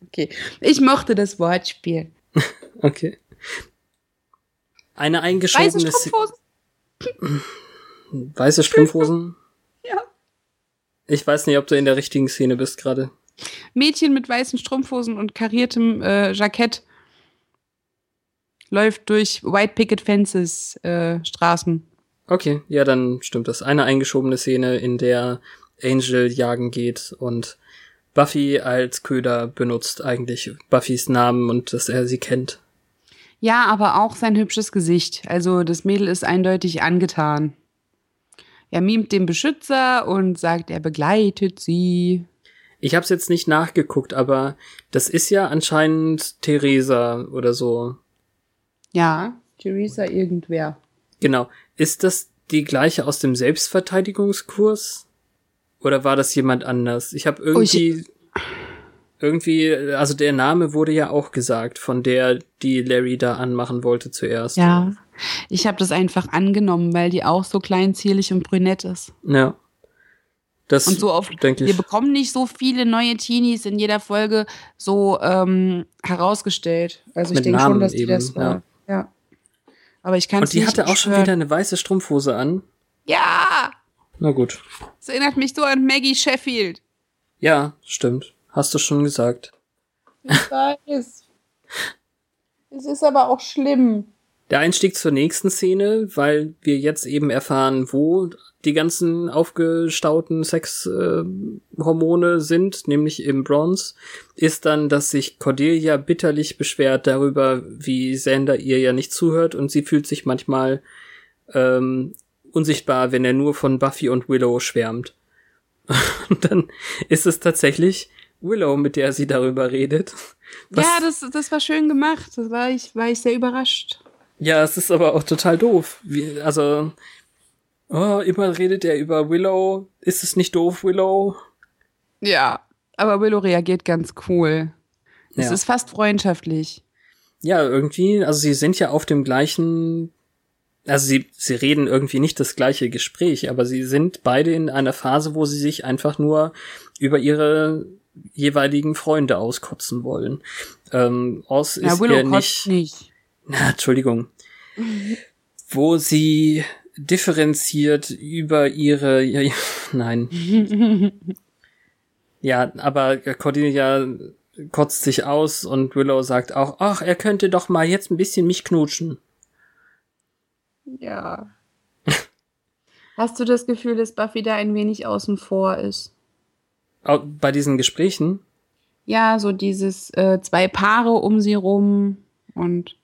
Okay, ich mochte das Wortspiel. okay. Eine eingeschobene Weiße Strumpfhosen. Weiße Strumpfhosen? ja. Ich weiß nicht, ob du in der richtigen Szene bist gerade. Mädchen mit weißen Strumpfhosen und kariertem äh, Jackett läuft durch White Picket Fences äh, Straßen. Okay, ja, dann stimmt das. Eine eingeschobene Szene, in der Angel jagen geht und Buffy als Köder benutzt eigentlich Buffys Namen und dass er sie kennt. Ja, aber auch sein hübsches Gesicht. Also das Mädel ist eindeutig angetan. Er mimt den Beschützer und sagt, er begleitet sie. Ich habe es jetzt nicht nachgeguckt, aber das ist ja anscheinend Theresa oder so. Ja, Theresa irgendwer. Genau. Ist das die gleiche aus dem Selbstverteidigungskurs? Oder war das jemand anders? Ich habe irgendwie. Oh, ich irgendwie, also der Name wurde ja auch gesagt, von der, die Larry da anmachen wollte zuerst. Ja, ich habe das einfach angenommen, weil die auch so klein, zierlich und brünett ist. Ja. Das und so oft, denke ich. Wir bekommen nicht so viele neue Teenies in jeder Folge so ähm, herausgestellt. Also ich denke schon, dass die eben, das. Ja. ja. Aber ich kann Und die hatte auch schon wieder eine weiße Strumpfhose an. Ja! Na gut. Das erinnert mich so an Maggie Sheffield. Ja, stimmt. Hast du schon gesagt. Ich weiß. es ist aber auch schlimm. Der Einstieg zur nächsten Szene, weil wir jetzt eben erfahren, wo die ganzen aufgestauten Sexhormone äh, sind, nämlich im Bronze, ist dann, dass sich Cordelia bitterlich beschwert darüber, wie Sander ihr ja nicht zuhört und sie fühlt sich manchmal ähm, unsichtbar, wenn er nur von Buffy und Willow schwärmt. und dann ist es tatsächlich Willow, mit der sie darüber redet. ja, das, das war schön gemacht. Das war ich, war ich sehr überrascht. Ja, es ist aber auch total doof. Wie, also, oh, immer redet er über Willow. Ist es nicht doof, Willow? Ja, aber Willow reagiert ganz cool. Es ja. ist fast freundschaftlich. Ja, irgendwie, also sie sind ja auf dem gleichen, also sie, sie reden irgendwie nicht das gleiche Gespräch, aber sie sind beide in einer Phase, wo sie sich einfach nur über ihre jeweiligen Freunde auskotzen wollen. Ähm, Oz ja, ist Willow ja nicht, nicht. Na, Entschuldigung. Wo sie differenziert über ihre, ja, nein. ja, aber Cordelia kotzt sich aus und Willow sagt auch, ach, er könnte doch mal jetzt ein bisschen mich knutschen. Ja. Hast du das Gefühl, dass Buffy da ein wenig außen vor ist? Bei diesen Gesprächen? Ja, so dieses äh, zwei Paare um sie rum und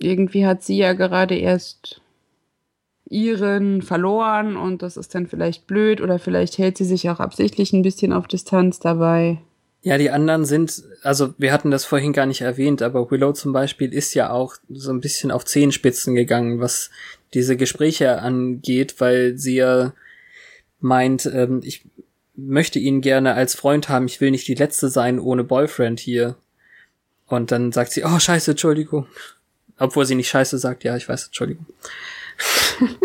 irgendwie hat sie ja gerade erst ihren verloren und das ist dann vielleicht blöd oder vielleicht hält sie sich auch absichtlich ein bisschen auf Distanz dabei. Ja, die anderen sind, also wir hatten das vorhin gar nicht erwähnt, aber Willow zum Beispiel ist ja auch so ein bisschen auf Zehenspitzen gegangen, was diese Gespräche angeht, weil sie ja meint, ähm, ich möchte ihn gerne als Freund haben, ich will nicht die Letzte sein ohne Boyfriend hier. Und dann sagt sie, oh scheiße, Entschuldigung. Obwohl sie nicht scheiße sagt, ja, ich weiß, Entschuldigung.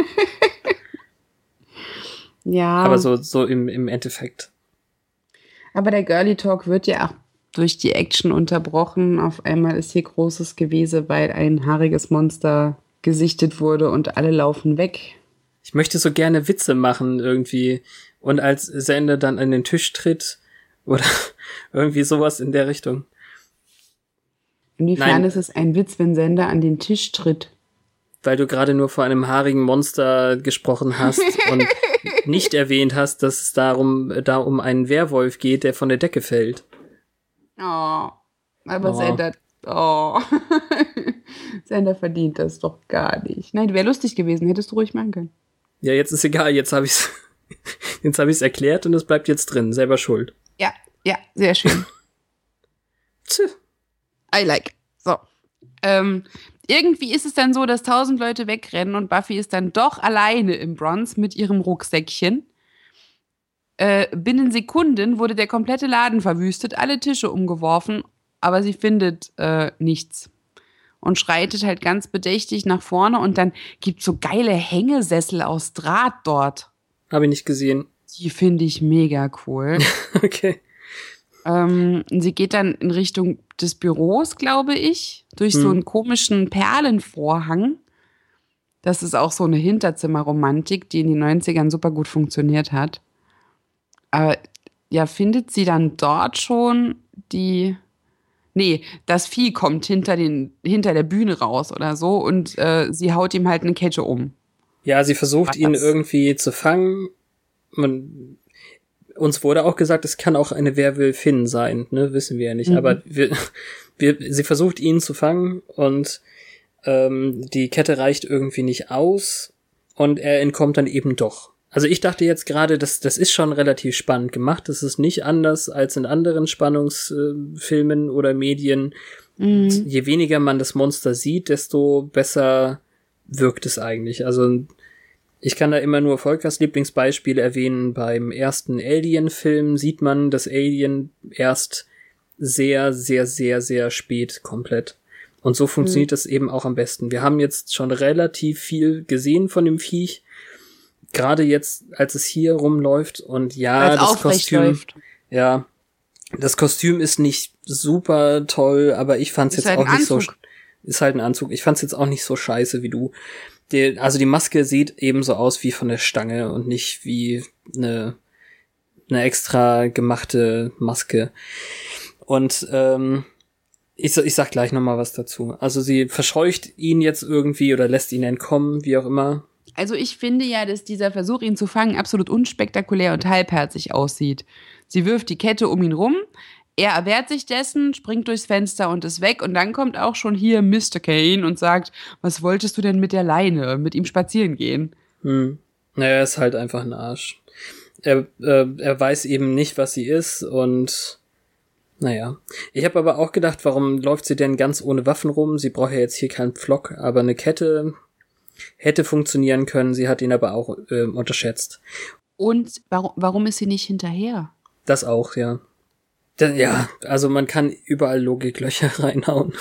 ja. Aber so, so im, im Endeffekt. Aber der Girly Talk wird ja auch durch die Action unterbrochen. Auf einmal ist hier großes Gewese, weil ein haariges Monster gesichtet wurde und alle laufen weg. Ich möchte so gerne Witze machen irgendwie. Und als Sender dann an den Tisch tritt oder irgendwie sowas in der Richtung. Inwiefern Nein. ist es ein Witz, wenn Sender an den Tisch tritt? Weil du gerade nur vor einem haarigen Monster gesprochen hast und nicht erwähnt hast, dass es darum, da um einen Werwolf geht, der von der Decke fällt. Oh, aber oh. Sender, oh. Sender verdient das doch gar nicht. Nein, wäre lustig gewesen, hättest du ruhig machen können. Ja, jetzt ist egal, jetzt habe ich's, jetzt habe ich's erklärt und es bleibt jetzt drin, selber schuld. Ja, ja, sehr schön. Tch. I like. So. Ähm, irgendwie ist es dann so, dass tausend Leute wegrennen und Buffy ist dann doch alleine im Bronze mit ihrem Rucksäckchen. Äh, binnen Sekunden wurde der komplette Laden verwüstet, alle Tische umgeworfen, aber sie findet äh, nichts und schreitet halt ganz bedächtig nach vorne und dann gibt so geile Hängesessel aus Draht dort. Habe ich nicht gesehen. Die finde ich mega cool. okay. Ähm, sie geht dann in Richtung des Büros, glaube ich, durch hm. so einen komischen Perlenvorhang. Das ist auch so eine Hinterzimmerromantik, die in den 90ern super gut funktioniert hat. Aber ja, findet sie dann dort schon die. Nee, das Vieh kommt hinter, den, hinter der Bühne raus oder so und äh, sie haut ihm halt eine Kette um. Ja, sie versucht ihn irgendwie zu fangen. Man uns wurde auch gesagt, es kann auch eine Werwölfin sein, ne, wissen wir ja nicht. Mhm. Aber wir, wir, sie versucht ihn zu fangen und ähm, die Kette reicht irgendwie nicht aus und er entkommt dann eben doch. Also ich dachte jetzt gerade, das, das ist schon relativ spannend gemacht. Das ist nicht anders als in anderen Spannungsfilmen äh, oder Medien. Mhm. Je weniger man das Monster sieht, desto besser wirkt es eigentlich. Also ich kann da immer nur Volkers Lieblingsbeispiel erwähnen. Beim ersten Alien-Film sieht man das Alien erst sehr, sehr, sehr, sehr spät komplett. Und so funktioniert mhm. das eben auch am besten. Wir haben jetzt schon relativ viel gesehen von dem Viech. Gerade jetzt, als es hier rumläuft und ja, als das Kostüm. Läuft. Ja, das Kostüm ist nicht super toll, aber ich fand's ist jetzt halt auch nicht Anzug. so. Ist halt ein Anzug. Ich fand's jetzt auch nicht so scheiße wie du. Die, also die Maske sieht ebenso aus wie von der Stange und nicht wie eine, eine extra gemachte Maske. Und ähm, ich, ich sag gleich nochmal was dazu. Also sie verscheucht ihn jetzt irgendwie oder lässt ihn entkommen, wie auch immer. Also ich finde ja, dass dieser Versuch, ihn zu fangen, absolut unspektakulär und halbherzig aussieht. Sie wirft die Kette um ihn rum, er erwehrt sich dessen, springt durchs Fenster und ist weg. Und dann kommt auch schon hier Mr. Kane und sagt, was wolltest du denn mit der Leine? Mit ihm spazieren gehen? Hm. Naja, er ist halt einfach ein Arsch. Er, äh, er weiß eben nicht, was sie ist und naja. Ich habe aber auch gedacht, warum läuft sie denn ganz ohne Waffen rum? Sie braucht ja jetzt hier keinen Pflock, aber eine Kette hätte funktionieren können. Sie hat ihn aber auch äh, unterschätzt. Und warum, warum ist sie nicht hinterher? Das auch, ja. Ja, also man kann überall Logiklöcher reinhauen.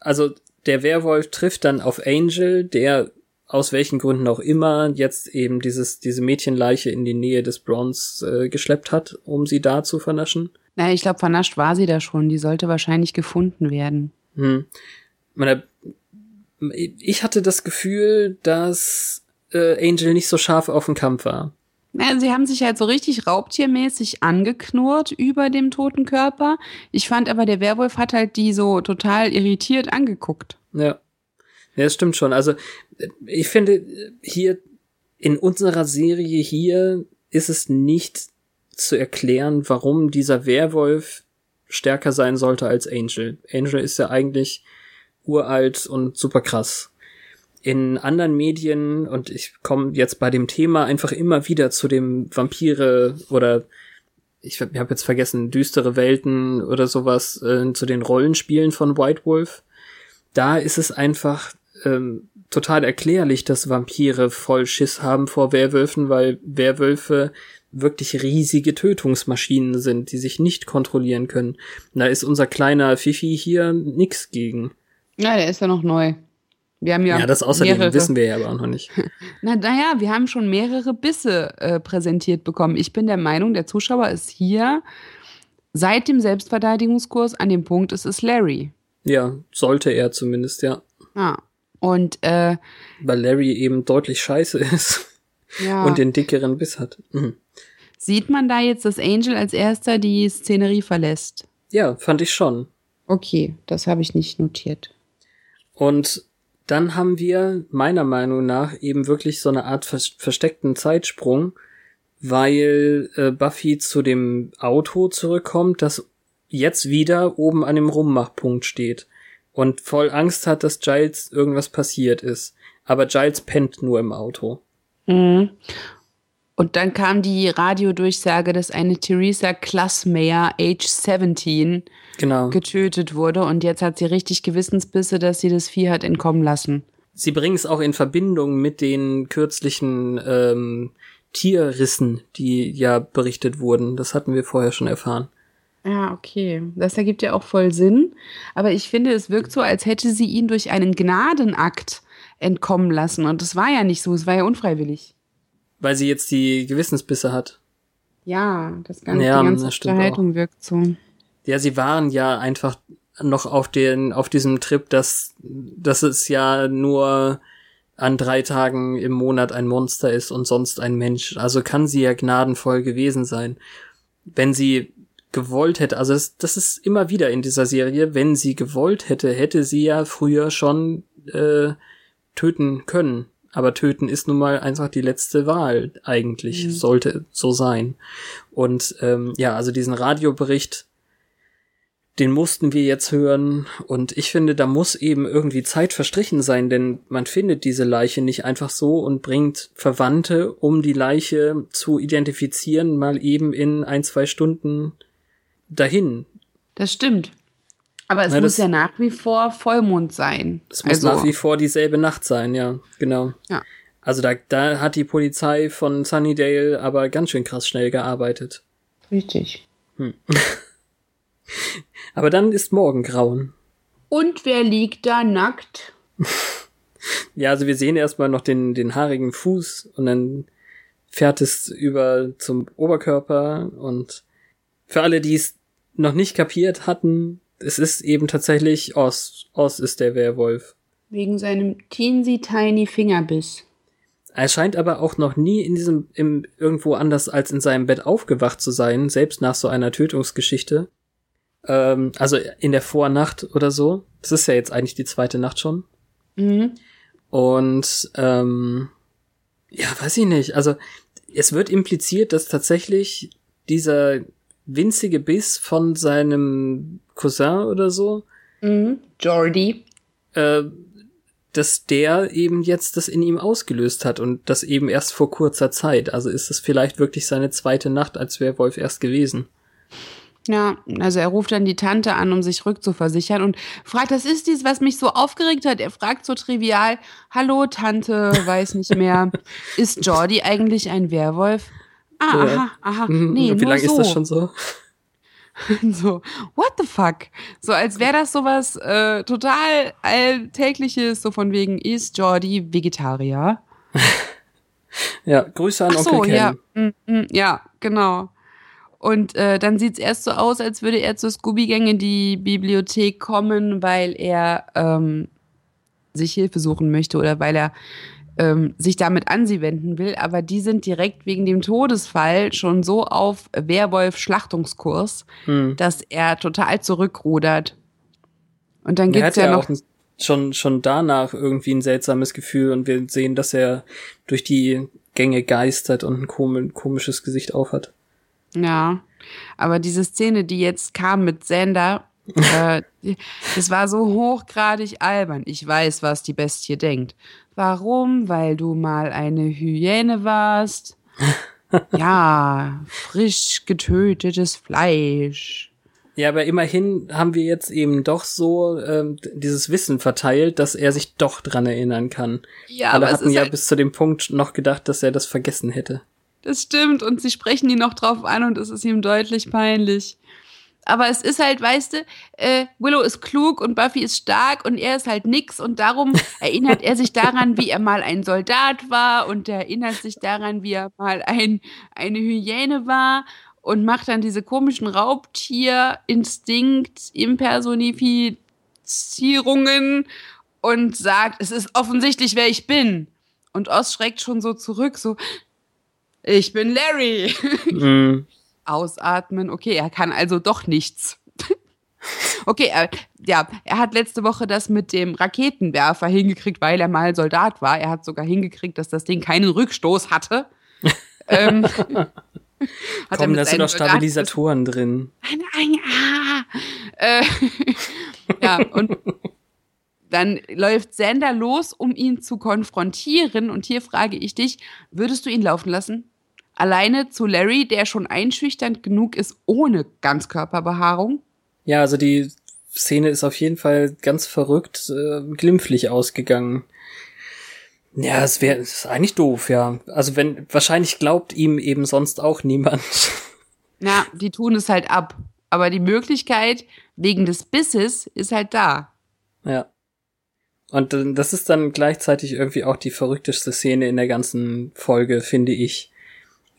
Also der Werwolf trifft dann auf Angel, der aus welchen Gründen auch immer jetzt eben dieses diese Mädchenleiche in die Nähe des Bronze äh, geschleppt hat, um sie da zu vernaschen. Naja, ich glaube, vernascht war sie da schon. Die sollte wahrscheinlich gefunden werden. Hm. Ich hatte das Gefühl, dass äh, Angel nicht so scharf auf den Kampf war. Naja, sie haben sich halt so richtig raubtiermäßig angeknurrt über dem toten Körper. Ich fand aber, der Werwolf hat halt die so total irritiert angeguckt. Ja. Ja, das stimmt schon. Also, ich finde, hier in unserer Serie hier ist es nicht zu erklären, warum dieser Werwolf stärker sein sollte als Angel. Angel ist ja eigentlich uralt und super krass. In anderen Medien, und ich komme jetzt bei dem Thema einfach immer wieder zu dem Vampire oder ich habe jetzt vergessen, düstere Welten oder sowas, äh, zu den Rollenspielen von White Wolf. Da ist es einfach ähm, total erklärlich, dass Vampire voll Schiss haben vor Werwölfen, weil Werwölfe wirklich riesige Tötungsmaschinen sind, die sich nicht kontrollieren können. Da ist unser kleiner Fifi hier nix gegen. Ja, der ist ja noch neu. Wir haben ja, ja das außerdem mehrere. wissen wir ja aber auch noch nicht. Na, naja, wir haben schon mehrere Bisse äh, präsentiert bekommen. Ich bin der Meinung, der Zuschauer ist hier seit dem Selbstverteidigungskurs an dem Punkt, es ist Larry. Ja, sollte er zumindest, ja. Ah, und äh, weil Larry eben deutlich scheiße ist ja. und den dickeren Biss hat. Mhm. Sieht man da jetzt, dass Angel als erster die Szenerie verlässt? Ja, fand ich schon. Okay, das habe ich nicht notiert. Und dann haben wir meiner Meinung nach eben wirklich so eine Art versteckten Zeitsprung, weil äh, Buffy zu dem Auto zurückkommt, das jetzt wieder oben an dem Rummachpunkt steht und voll Angst hat, dass Giles irgendwas passiert ist. Aber Giles pennt nur im Auto. Mhm. Und dann kam die Radiodurchsage, dass eine Theresa Klassmeyer, age 17, genau. getötet wurde. Und jetzt hat sie richtig Gewissensbisse, dass sie das Vieh hat entkommen lassen. Sie bringen es auch in Verbindung mit den kürzlichen ähm, Tierrissen, die ja berichtet wurden. Das hatten wir vorher schon erfahren. Ja, okay. Das ergibt ja auch voll Sinn. Aber ich finde, es wirkt so, als hätte sie ihn durch einen Gnadenakt entkommen lassen. Und das war ja nicht so, es war ja unfreiwillig. Weil sie jetzt die Gewissensbisse hat. Ja, das ganze, ja, die ganze Unterhaltung wirkt so. Ja, sie waren ja einfach noch auf den, auf diesem Trip, dass, dass es ja nur an drei Tagen im Monat ein Monster ist und sonst ein Mensch. Also kann sie ja gnadenvoll gewesen sein. Wenn sie gewollt hätte, also das, das ist immer wieder in dieser Serie, wenn sie gewollt hätte, hätte sie ja früher schon äh, töten können. Aber töten ist nun mal einfach die letzte Wahl eigentlich, mhm. sollte so sein. Und ähm, ja, also diesen Radiobericht, den mussten wir jetzt hören. Und ich finde, da muss eben irgendwie Zeit verstrichen sein, denn man findet diese Leiche nicht einfach so und bringt Verwandte, um die Leiche zu identifizieren, mal eben in ein, zwei Stunden dahin. Das stimmt. Aber es Na, muss ja nach wie vor Vollmond sein. Es muss also. nach wie vor dieselbe Nacht sein, ja, genau. Ja. Also da, da hat die Polizei von Sunnydale aber ganz schön krass schnell gearbeitet. Richtig. Hm. aber dann ist Morgengrauen. Und wer liegt da nackt? ja, also wir sehen erstmal noch den, den haarigen Fuß und dann fährt es über zum Oberkörper und für alle, die es noch nicht kapiert hatten, es ist eben tatsächlich Oz. Oz ist der Werwolf. Wegen seinem teensy tiny Fingerbiss. Er scheint aber auch noch nie in diesem, im, irgendwo anders als in seinem Bett aufgewacht zu sein, selbst nach so einer Tötungsgeschichte. Ähm, also in der Vornacht oder so. Das ist ja jetzt eigentlich die zweite Nacht schon. Mhm. Und, ähm, ja, weiß ich nicht. Also, es wird impliziert, dass tatsächlich dieser winzige Biss von seinem Cousin oder so. Mhm. Jordi. Äh, dass der eben jetzt das in ihm ausgelöst hat und das eben erst vor kurzer Zeit. Also ist es vielleicht wirklich seine zweite Nacht als Werwolf erst gewesen. Ja, also er ruft dann die Tante an, um sich rückzuversichern und fragt, das ist dies, was mich so aufgeregt hat. Er fragt so trivial, hallo Tante, weiß nicht mehr, ist Jordi eigentlich ein Werwolf? Ah, aha, aha. Mhm. Nee, Wie lange so. ist das schon so? so, what the fuck? So als wäre das sowas äh, total alltägliches, so von wegen, ist Jordi Vegetarier? ja, Grüße an Ach so, Onkel Ken. Ja, mm, mm, ja, genau. Und äh, dann sieht's erst so aus, als würde er zur Scooby-Gang in die Bibliothek kommen, weil er ähm, sich Hilfe suchen möchte oder weil er ähm, sich damit an sie wenden will, aber die sind direkt wegen dem Todesfall schon so auf Werwolf-Schlachtungskurs, hm. dass er total zurückrudert. Und dann gibt's ja, ja noch schon schon danach irgendwie ein seltsames Gefühl und wir sehen, dass er durch die Gänge geistert und ein komisches Gesicht aufhat. Ja, aber diese Szene, die jetzt kam mit Sander, äh, das war so hochgradig albern. Ich weiß, was die Bestie denkt. Warum? Weil du mal eine Hyäne warst. ja, frisch getötetes Fleisch. Ja, aber immerhin haben wir jetzt eben doch so ähm, dieses Wissen verteilt, dass er sich doch dran erinnern kann. Ja, Alle hatten ja halt bis zu dem Punkt noch gedacht, dass er das vergessen hätte. Das stimmt und sie sprechen ihn noch drauf an und es ist ihm deutlich peinlich. Aber es ist halt, weißt du, äh, Willow ist klug und Buffy ist stark und er ist halt nix und darum erinnert er sich daran, wie er mal ein Soldat war und er erinnert sich daran, wie er mal ein, eine Hyäne war und macht dann diese komischen Raubtier-Instinkt-Impersonifizierungen und sagt, es ist offensichtlich, wer ich bin. Und Oz schreckt schon so zurück, so, ich bin Larry. Mm. Ausatmen, okay, er kann also doch nichts. okay, er, ja, er hat letzte Woche das mit dem Raketenwerfer hingekriegt, weil er mal Soldat war. Er hat sogar hingekriegt, dass das Ding keinen Rückstoß hatte. ähm, Komm, da sind noch Stabilisatoren drin. Ein, ein, ah. äh, ja, und dann läuft Sander los, um ihn zu konfrontieren. Und hier frage ich dich, würdest du ihn laufen lassen? Alleine zu Larry, der schon einschüchternd genug ist ohne Ganzkörperbehaarung? Ja, also die Szene ist auf jeden Fall ganz verrückt, äh, glimpflich ausgegangen. Ja, es wäre eigentlich doof, ja. Also wenn wahrscheinlich glaubt ihm eben sonst auch niemand. Ja, die tun es halt ab. Aber die Möglichkeit wegen des Bisses ist halt da. Ja. Und das ist dann gleichzeitig irgendwie auch die verrückteste Szene in der ganzen Folge, finde ich.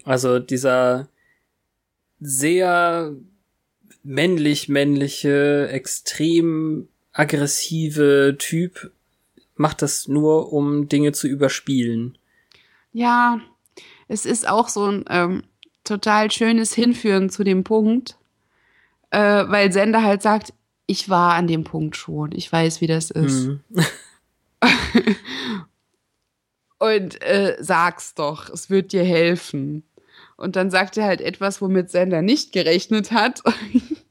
Also dieser sehr männlich männliche, extrem aggressive Typ macht das nur, um Dinge zu überspielen. Ja, es ist auch so ein ähm, total schönes Hinführen zu dem Punkt, äh, weil Sender halt sagt, ich war an dem Punkt schon, ich weiß, wie das ist. Mhm. Und äh, sag's doch, es wird dir helfen. Und dann sagt er halt etwas, womit Sender nicht gerechnet hat.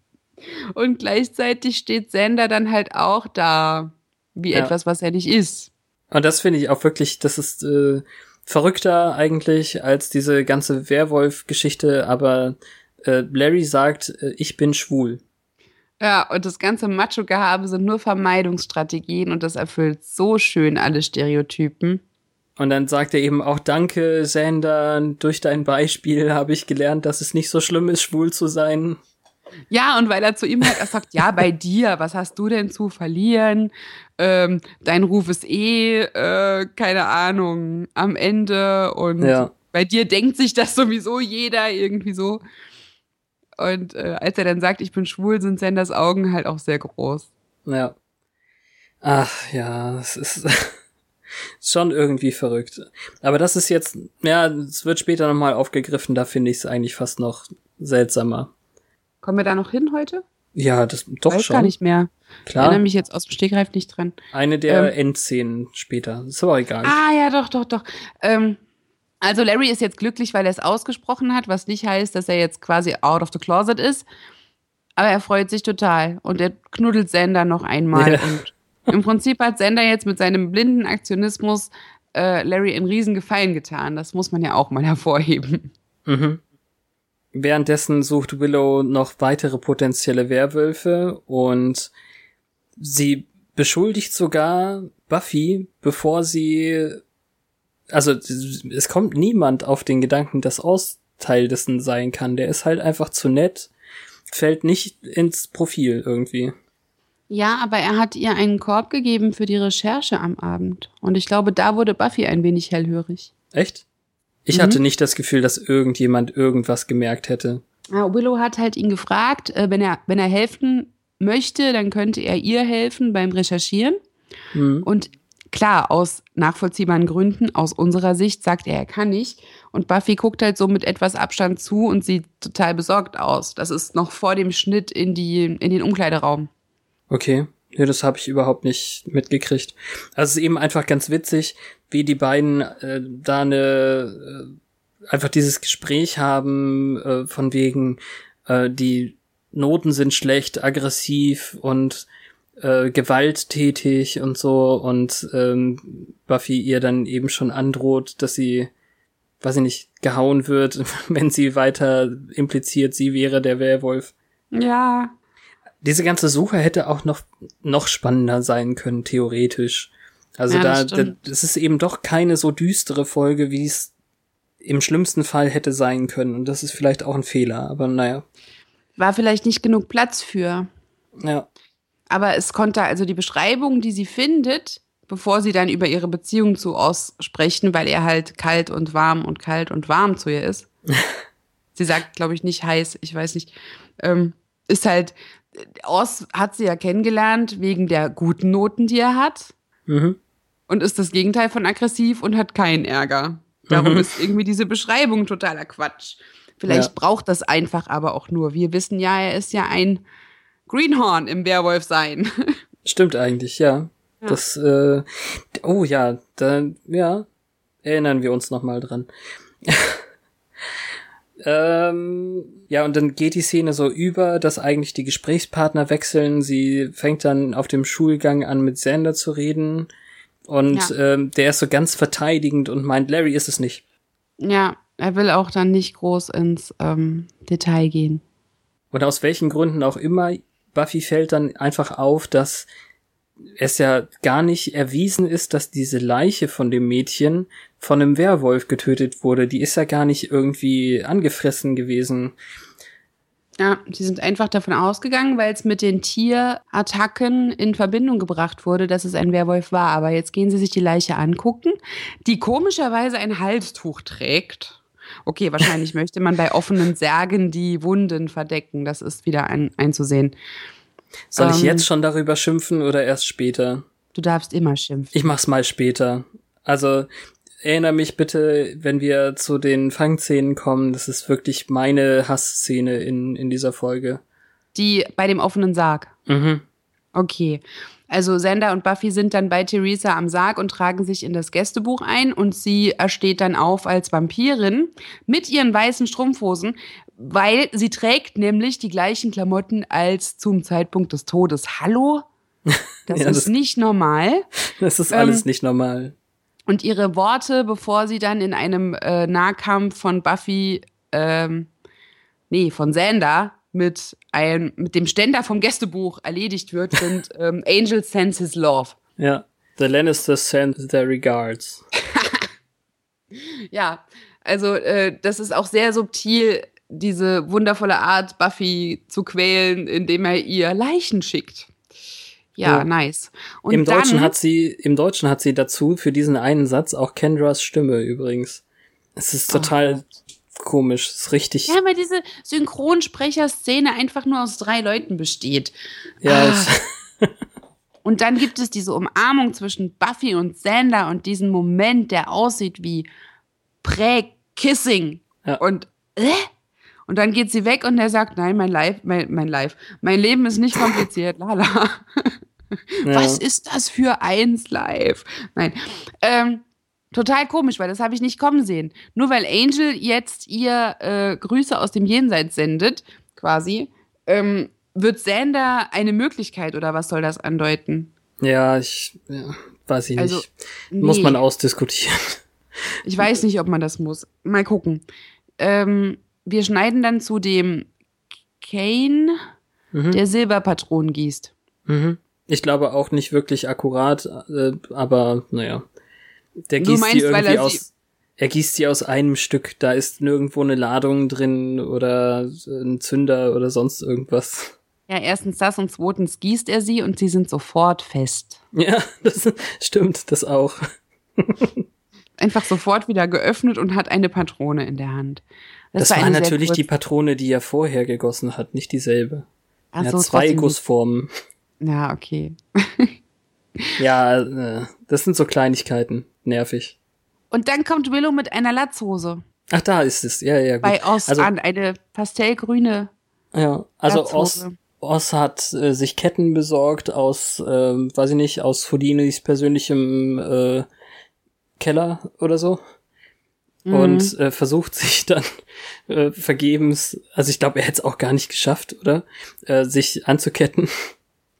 Und gleichzeitig steht Sender dann halt auch da wie ja. etwas, was er nicht ist. Und das finde ich auch wirklich, das ist äh, verrückter eigentlich als diese ganze Werwolf-Geschichte, aber äh, Larry sagt, äh, ich bin schwul. Ja, und das ganze Macho-Gehabe sind nur Vermeidungsstrategien und das erfüllt so schön alle Stereotypen. Und dann sagt er eben auch, danke, Sander, durch dein Beispiel habe ich gelernt, dass es nicht so schlimm ist, schwul zu sein. Ja, und weil er zu ihm halt er sagt, ja, bei dir, was hast du denn zu verlieren? Ähm, dein Ruf ist eh, äh, keine Ahnung, am Ende und ja. bei dir denkt sich das sowieso jeder irgendwie so. Und äh, als er dann sagt, ich bin schwul, sind Sanders Augen halt auch sehr groß. Ja. Ach ja, es ist schon irgendwie verrückt. Aber das ist jetzt, ja, es wird später nochmal aufgegriffen, da finde ich es eigentlich fast noch seltsamer. Kommen wir da noch hin heute? Ja, das doch Weiß schon. gar nicht mehr. Klar. Ich erinnere mich jetzt aus dem Stegreif nicht dran. Eine der ähm, Endszenen später. Ist aber egal. Ah, ja, doch, doch, doch. Ähm, also Larry ist jetzt glücklich, weil er es ausgesprochen hat, was nicht heißt, dass er jetzt quasi out of the closet ist. Aber er freut sich total und er knuddelt Sender noch einmal. Ja. Und im Prinzip hat Sender jetzt mit seinem blinden Aktionismus äh, Larry einen riesen Gefallen getan. Das muss man ja auch mal hervorheben. Mhm. Währenddessen sucht Willow noch weitere potenzielle Werwölfe und sie beschuldigt sogar Buffy, bevor sie also es kommt niemand auf den Gedanken, dass Oz Teil dessen sein kann. Der ist halt einfach zu nett, fällt nicht ins Profil irgendwie. Ja, aber er hat ihr einen Korb gegeben für die Recherche am Abend. Und ich glaube, da wurde Buffy ein wenig hellhörig. Echt? Ich mhm. hatte nicht das Gefühl, dass irgendjemand irgendwas gemerkt hätte. Ja, Willow hat halt ihn gefragt, äh, wenn er, wenn er helfen möchte, dann könnte er ihr helfen beim Recherchieren. Mhm. Und Klar, aus nachvollziehbaren Gründen, aus unserer Sicht sagt er, er kann nicht. Und Buffy guckt halt so mit etwas Abstand zu und sieht total besorgt aus. Das ist noch vor dem Schnitt in, die, in den Umkleideraum. Okay. Ja, das habe ich überhaupt nicht mitgekriegt. Also es ist eben einfach ganz witzig, wie die beiden äh, da eine äh, einfach dieses Gespräch haben äh, von wegen äh, die Noten sind schlecht, aggressiv und äh, gewalttätig und so und ähm, Buffy ihr dann eben schon androht, dass sie, weiß ich nicht, gehauen wird, wenn sie weiter impliziert, sie wäre der Werwolf. Ja. Diese ganze Suche hätte auch noch, noch spannender sein können, theoretisch. Also Ja, da, das da, es ist eben doch keine so düstere Folge, wie es im schlimmsten Fall hätte sein können. Und das ist vielleicht auch ein Fehler, aber naja. War vielleicht nicht genug Platz für. Ja. Aber es konnte also die Beschreibung, die sie findet, bevor sie dann über ihre Beziehung zu Oz sprechen, weil er halt kalt und warm und kalt und warm zu ihr ist. sie sagt, glaube ich, nicht heiß, ich weiß nicht. Ähm, ist halt, Oz hat sie ja kennengelernt wegen der guten Noten, die er hat. Mhm. Und ist das Gegenteil von aggressiv und hat keinen Ärger. Darum Mhm. ist irgendwie diese Beschreibung totaler Quatsch. Vielleicht Ja. braucht das einfach aber auch nur. Wir wissen ja, er ist ja ein Greenhorn im Werwolf sein. Stimmt eigentlich, ja. Ja. Das, äh, oh ja, da, ja, erinnern wir uns noch mal dran. ähm, ja, und dann geht die Szene so über, dass eigentlich die Gesprächspartner wechseln. Sie fängt dann auf dem Schulgang an, mit Xander zu reden. Und ähm, der ist so ganz verteidigend und meint, Larry ist es nicht. Ja, er will auch dann nicht groß ins ähm, Detail gehen. Und aus welchen Gründen auch immer, Buffy fällt dann einfach auf, dass es ja gar nicht erwiesen ist, dass diese Leiche von dem Mädchen von einem Werwolf getötet wurde. Die ist ja gar nicht irgendwie angefressen gewesen. Ja, die sind einfach davon ausgegangen, weil es mit den Tierattacken in Verbindung gebracht wurde, dass es ein Werwolf war. Aber jetzt gehen sie sich die Leiche angucken, die komischerweise ein Halstuch trägt. Okay, wahrscheinlich möchte man bei offenen Särgen die Wunden verdecken. Das ist wieder ein, einzusehen. Soll ich Ähm. jetzt schon darüber schimpfen oder erst später? Du darfst immer schimpfen. Ich mach's mal später. Also erinnere mich bitte, wenn wir zu den Fangszenen kommen. Das ist wirklich meine Hassszene in, in dieser Folge. Die bei dem offenen Sarg. Mhm. Okay. Also Sander und Buffy sind dann bei Theresa am Sarg und tragen sich in das Gästebuch ein und sie steht dann auf als Vampirin mit ihren weißen Strumpfhosen, weil sie trägt nämlich die gleichen Klamotten als zum Zeitpunkt des Todes. Hallo? Das Ja, ist das- nicht normal. Das ist Ähm, alles nicht normal. Und ihre Worte, bevor sie dann in einem äh, Nahkampf von Buffy, ähm, nee, von Xander mit, einem, mit dem Ständer vom Gästebuch erledigt wird, sind ähm, Angel sends his love. Ja. The Lannisters send their regards. Ja, also äh, das ist auch sehr subtil, diese wundervolle Art, Buffy zu quälen, indem er ihr Leichen schickt. Ja, Ja. nice. Und Im dann, Deutschen hat sie, im Deutschen hat sie dazu für diesen einen Satz auch Kendras Stimme übrigens. Es ist total komisch. Ist richtig. Ja, weil diese Synchronsprecherszene einfach nur aus drei Leuten besteht. Ja, Ah. Und dann gibt es diese Umarmung zwischen Buffy und Xander und diesen Moment, der aussieht wie Prä-Kissing. Ja. Und äh? Und dann geht sie weg und er sagt, nein, mein Life, mein, mein Life, mein Leben ist nicht kompliziert, lala. ja. Was ist das für eins live? Nein. Ähm, total komisch, weil das habe ich nicht kommen sehen. Nur weil Angel jetzt ihr äh, Grüße aus dem Jenseits sendet, quasi, ähm, wird Sander eine Möglichkeit oder was soll das andeuten? Ja, ich, ja, weiß ich Also, nicht. Muss nee. man ausdiskutieren. Ich weiß nicht, ob man das muss. Mal gucken. Ähm, wir schneiden dann zu dem Kane, Mhm. der Silberpatronen gießt. Mhm. Ich glaube auch nicht wirklich akkurat, äh, aber naja. Der gießt meinst, die irgendwie er aus. Er gießt sie aus einem Stück. Da ist nirgendwo eine Ladung drin oder ein Zünder oder sonst irgendwas. Ja, erstens das und zweitens gießt er sie und sie sind sofort fest. Ja, das stimmt, das auch. Einfach sofort wieder geöffnet und hat eine Patrone in der Hand. Das, war war sehr natürlich die Patrone, die er vorher gegossen hat, nicht dieselbe. Ach er so, hat zwei Gussformen. Ja, okay. Ja, äh, das sind so Kleinigkeiten. Nervig. Und dann kommt Willow mit einer Latzhose. Ach, da ist es. Ja, ja, gut. Bei Oz also, an, eine pastellgrüne. Ja, also Latzhose. Oz hat äh, sich Ketten besorgt aus, ähm, weiß ich nicht, aus Houdinis persönlichem äh, Keller oder so. Mhm. Und äh, versucht sich dann äh, vergebens, also ich glaube, er hätte es auch gar nicht geschafft, oder? Äh, sich anzuketten.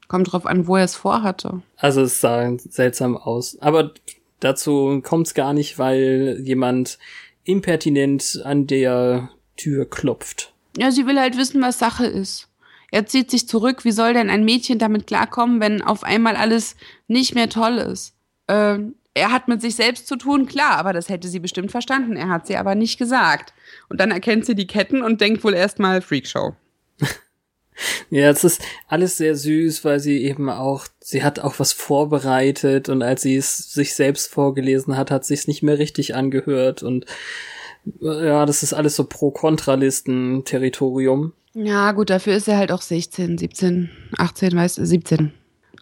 Kommt drauf an, wo er es vorhatte. Also es sah seltsam aus. Aber dazu kommt es gar nicht, weil jemand impertinent an der Tür klopft. Ja, sie will halt wissen, was Sache ist. Er zieht sich zurück. Wie soll denn ein Mädchen damit klarkommen, wenn auf einmal alles nicht mehr toll ist? Ähm, er hat mit sich selbst zu tun, klar, aber das hätte sie bestimmt verstanden. Er hat sie aber nicht gesagt. Und dann erkennt sie die Ketten und denkt wohl erstmal Freakshow. Ja, es ist alles sehr süß, weil sie eben auch, sie hat auch was vorbereitet und als sie es sich selbst vorgelesen hat, hat sie es nicht mehr richtig angehört und ja, das ist alles so Pro-Kontralisten-Territorium. Ja, gut, dafür ist er halt auch 16, 17, 18, weißt du, 17.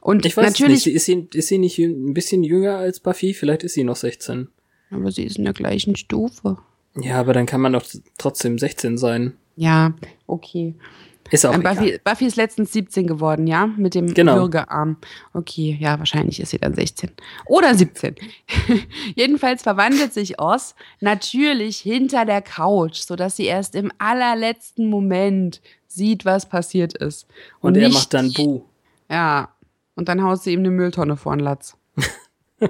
Und Ich weiß natürlich, nicht, ist sie, ist sie nicht ein bisschen jünger als Buffy? Vielleicht ist sie noch 16. aber sie ist in der gleichen Stufe. Ja, aber dann kann man doch trotzdem 16 sein. Ja, okay. Ist auch egal. Buffy, Buffy ist letztens 17 geworden, ja? Mit dem Genau. Würgearm. Okay, ja, wahrscheinlich ist sie dann 16. Oder 17. Jedenfalls verwandelt sich Oz natürlich hinter der Couch, sodass sie erst im allerletzten Moment sieht, was passiert ist. Und er nicht- macht dann Buh. Ja. Und dann haut sie ihm eine Mülltonne vor den Latz.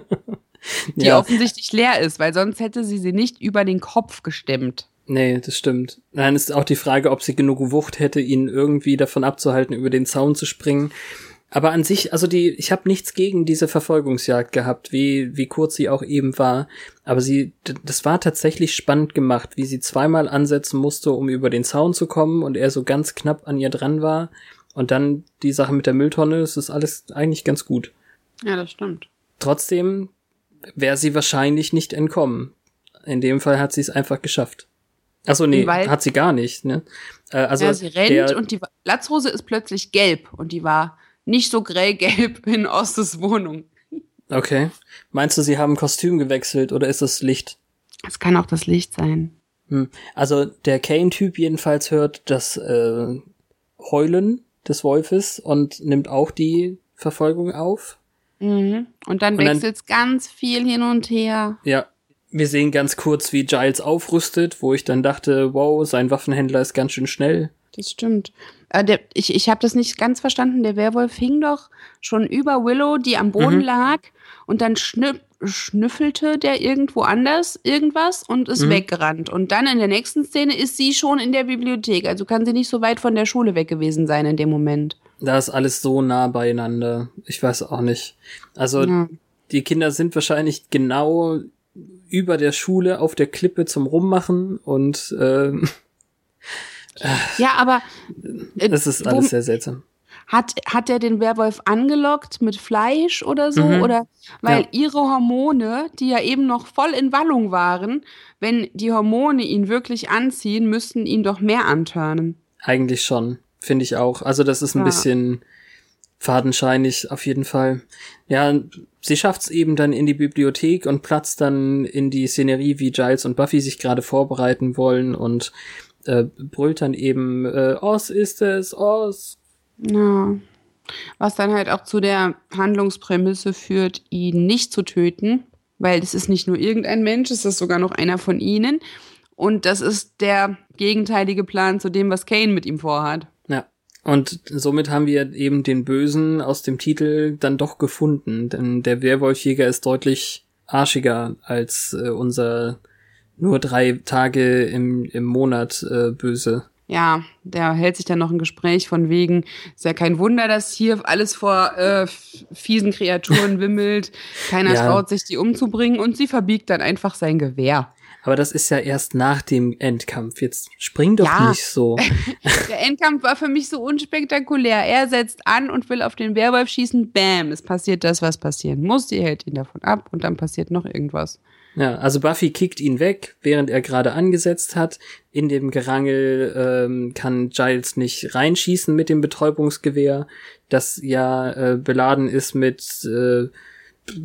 Die Ja, offensichtlich leer ist, weil sonst hätte sie sie nicht über den Kopf gestemmt. Nee, das stimmt. Dann ist auch die Frage, ob sie genug Wucht hätte, ihn irgendwie davon abzuhalten, über den Zaun zu springen. Aber an sich, also die, ich habe nichts gegen diese Verfolgungsjagd gehabt, wie wie kurz sie auch eben war. Aber sie, das war tatsächlich spannend gemacht, wie sie zweimal ansetzen musste, um über den Zaun zu kommen und er so ganz knapp an ihr dran war. Und dann die Sache mit der Mülltonne, das ist alles eigentlich ganz gut. Ja, das stimmt. Trotzdem wäre sie wahrscheinlich nicht entkommen. In dem Fall hat sie es einfach geschafft. Achso, nee, hat sie gar nicht. Ne? Äh, also ja, sie rennt der, und die Latzhose ist plötzlich gelb und die war nicht so grellgelb in Ostes Wohnung. Okay. Meinst du, sie haben Kostüm gewechselt oder ist es Licht? Es kann auch das Licht sein. Hm. Also der Kane-Typ jedenfalls hört das äh, Heulen des Wolfes und nimmt auch die Verfolgung auf. Mhm. Und dann Und dann- wechselt es ganz viel hin und her. Ja. Wir sehen ganz kurz, wie Giles aufrüstet, wo ich dann dachte, wow, sein Waffenhändler ist ganz schön schnell. Das stimmt. Äh, der, ich ich habe das nicht ganz verstanden. Der Werwolf hing doch schon über Willow, die am Boden Mhm. lag, und dann schnü schnüffelte der irgendwo anders irgendwas und ist Mhm. weggerannt. Und dann in der nächsten Szene ist sie schon in der Bibliothek. Also kann sie nicht so weit von der Schule weg gewesen sein in dem Moment. Da ist alles so nah beieinander. Ich weiß auch nicht. Also Ja. die Kinder sind wahrscheinlich genau über der Schule auf der Klippe zum Rummachen und äh, Ja, aber äh, es ist alles sehr seltsam. hat, hat er den Werwolf angelockt mit Fleisch oder so? Mhm. Oder weil Ja. ihre Hormone, die ja eben noch voll in Wallung waren, wenn die Hormone ihn wirklich anziehen, müssten ihn doch mehr antörnen. Eigentlich schon, finde ich auch. Also das ist ein Ja. bisschen fadenscheinig auf jeden Fall. Ja, sie schafft's eben dann in die Bibliothek und platzt dann in die Szenerie, wie Giles und Buffy sich gerade vorbereiten wollen und äh, brüllt dann eben, äh, Oz ist es, Oz. Ja. Was dann halt auch zu der Handlungsprämisse führt, ihn nicht zu töten, weil das ist nicht nur irgendein Mensch, es ist sogar noch einer von ihnen. Und das ist der gegenteilige Plan zu dem, was Kane mit ihm vorhat. Und somit haben wir eben den Bösen aus dem Titel dann doch gefunden, denn der Werwolfjäger ist deutlich arschiger als äh, unser nur drei Tage im, im Monat äh, Böse. Ja, der hält sich dann noch ein Gespräch von wegen, ist ja kein Wunder, dass hier alles vor äh, fiesen Kreaturen wimmelt. Keiner Ja. traut sich, die umzubringen und sie verbiegt dann einfach sein Gewehr. Aber das ist ja erst nach dem Endkampf. Jetzt spring doch Ja. nicht so. Der Endkampf war für mich so unspektakulär. Er setzt an und will auf den Werwolf schießen. Bam, es passiert das, was passieren muss. Sie hält ihn davon ab und dann passiert noch irgendwas. Ja, also Buffy kickt ihn weg, während er gerade angesetzt hat. In dem Gerangel ähm, kann Giles nicht reinschießen mit dem Betäubungsgewehr, das ja äh, beladen ist mit äh,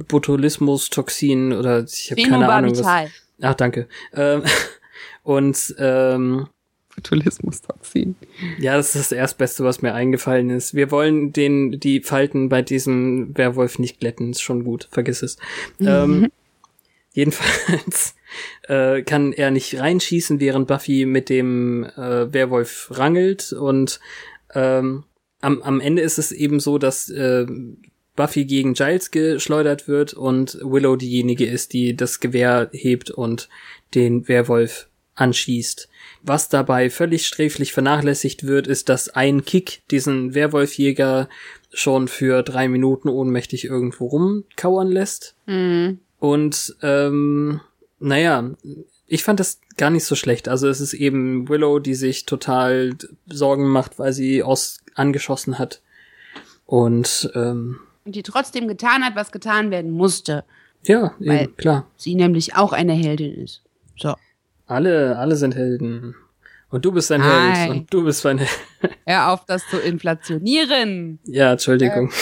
Botulismus-Toxin oder ich habe keine Ahnung was. Ach, danke. Ähm, und ähm, Botulismus-Toxin. Ja, das ist das Erstbeste, was mir eingefallen ist. Wir wollen den, die Falten bei diesem Werwolf nicht glätten. Ist schon gut, vergiss es. Mhm. Ähm, jedenfalls äh, kann er nicht reinschießen, während Buffy mit dem äh, Werwolf rangelt. Und ähm, am, am Ende ist es eben so, dass äh, Buffy gegen Giles geschleudert wird und Willow diejenige ist, die das Gewehr hebt und den Werwolf anschießt. Was dabei völlig sträflich vernachlässigt wird, ist, dass ein Kick diesen Werwolfjäger schon für drei Minuten ohnmächtig irgendwo rumkauern lässt. Mhm. Und ähm, naja, ich fand das gar nicht so schlecht. Also es ist eben Willow, die sich total Sorgen macht, weil sie aus angeschossen hat. Und ähm, die trotzdem getan hat, was getan werden musste. Ja, eben, klar. Sie nämlich auch eine Heldin ist. So. Alle, alle sind Helden. Und du bist ein Nein. Held. Und du bist ein Held. Hör auf, das zu inflationieren. Ja, Entschuldigung. Ähm.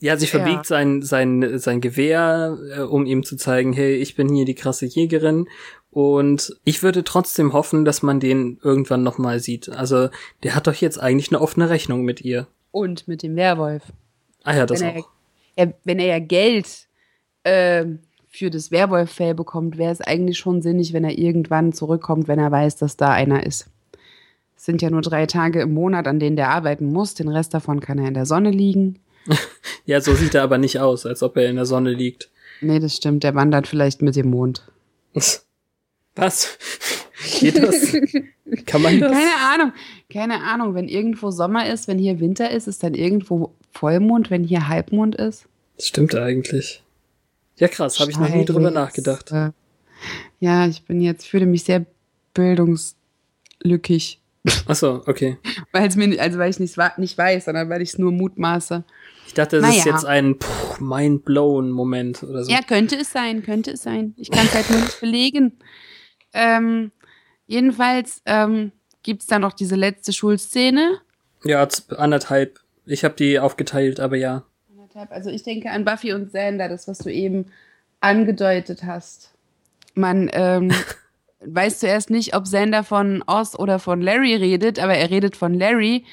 Ja, sie verbiegt ja. sein, sein, sein Gewehr, äh, um ihm zu zeigen, hey, ich bin hier die krasse Jägerin. Und ich würde trotzdem hoffen, dass man den irgendwann nochmal sieht. Also, der hat doch jetzt eigentlich eine offene Rechnung mit ihr. Und mit dem Werwolf. Ah ja, das wenn auch. Er, wenn er ja Geld äh, für das Werwolf-Fell bekommt, wäre es eigentlich schon sinnig, wenn er irgendwann zurückkommt, wenn er weiß, dass da einer ist. Es sind ja nur drei Tage im Monat, an denen der arbeiten muss. Den Rest davon kann er in der Sonne liegen. ja, so sieht er aber nicht aus, als ob er in der Sonne liegt. Nee, das stimmt. Der wandert vielleicht mit dem Mond. Was? Geht das? Kann man das? Keine Ahnung. Keine Ahnung. Wenn irgendwo Sommer ist, wenn hier Winter ist, ist dann irgendwo Vollmond, wenn hier Halbmond ist. Das stimmt eigentlich. Ja, krass. Habe ich noch nie drüber nachgedacht. Ja, ich bin jetzt, fühle mich sehr bildungslückig. Ach so, okay. weil es mir, also weil ich nicht, nicht weiß, sondern weil ich es nur mutmaße. Ich dachte, das naja. ist jetzt ein mind-blown Moment oder so. Ja, könnte es sein, könnte es sein. Ich kann es halt nur nicht belegen. Ähm, jedenfalls ähm, gibt es da noch diese letzte Schulszene. Ja, anderthalb. Ich habe die aufgeteilt, aber ja. Anderthalb. Also ich denke an Buffy und Xander, das, was du eben angedeutet hast. Man ähm, weiß zuerst nicht, ob Xander von Oz oder von Larry redet, aber er redet von Larry.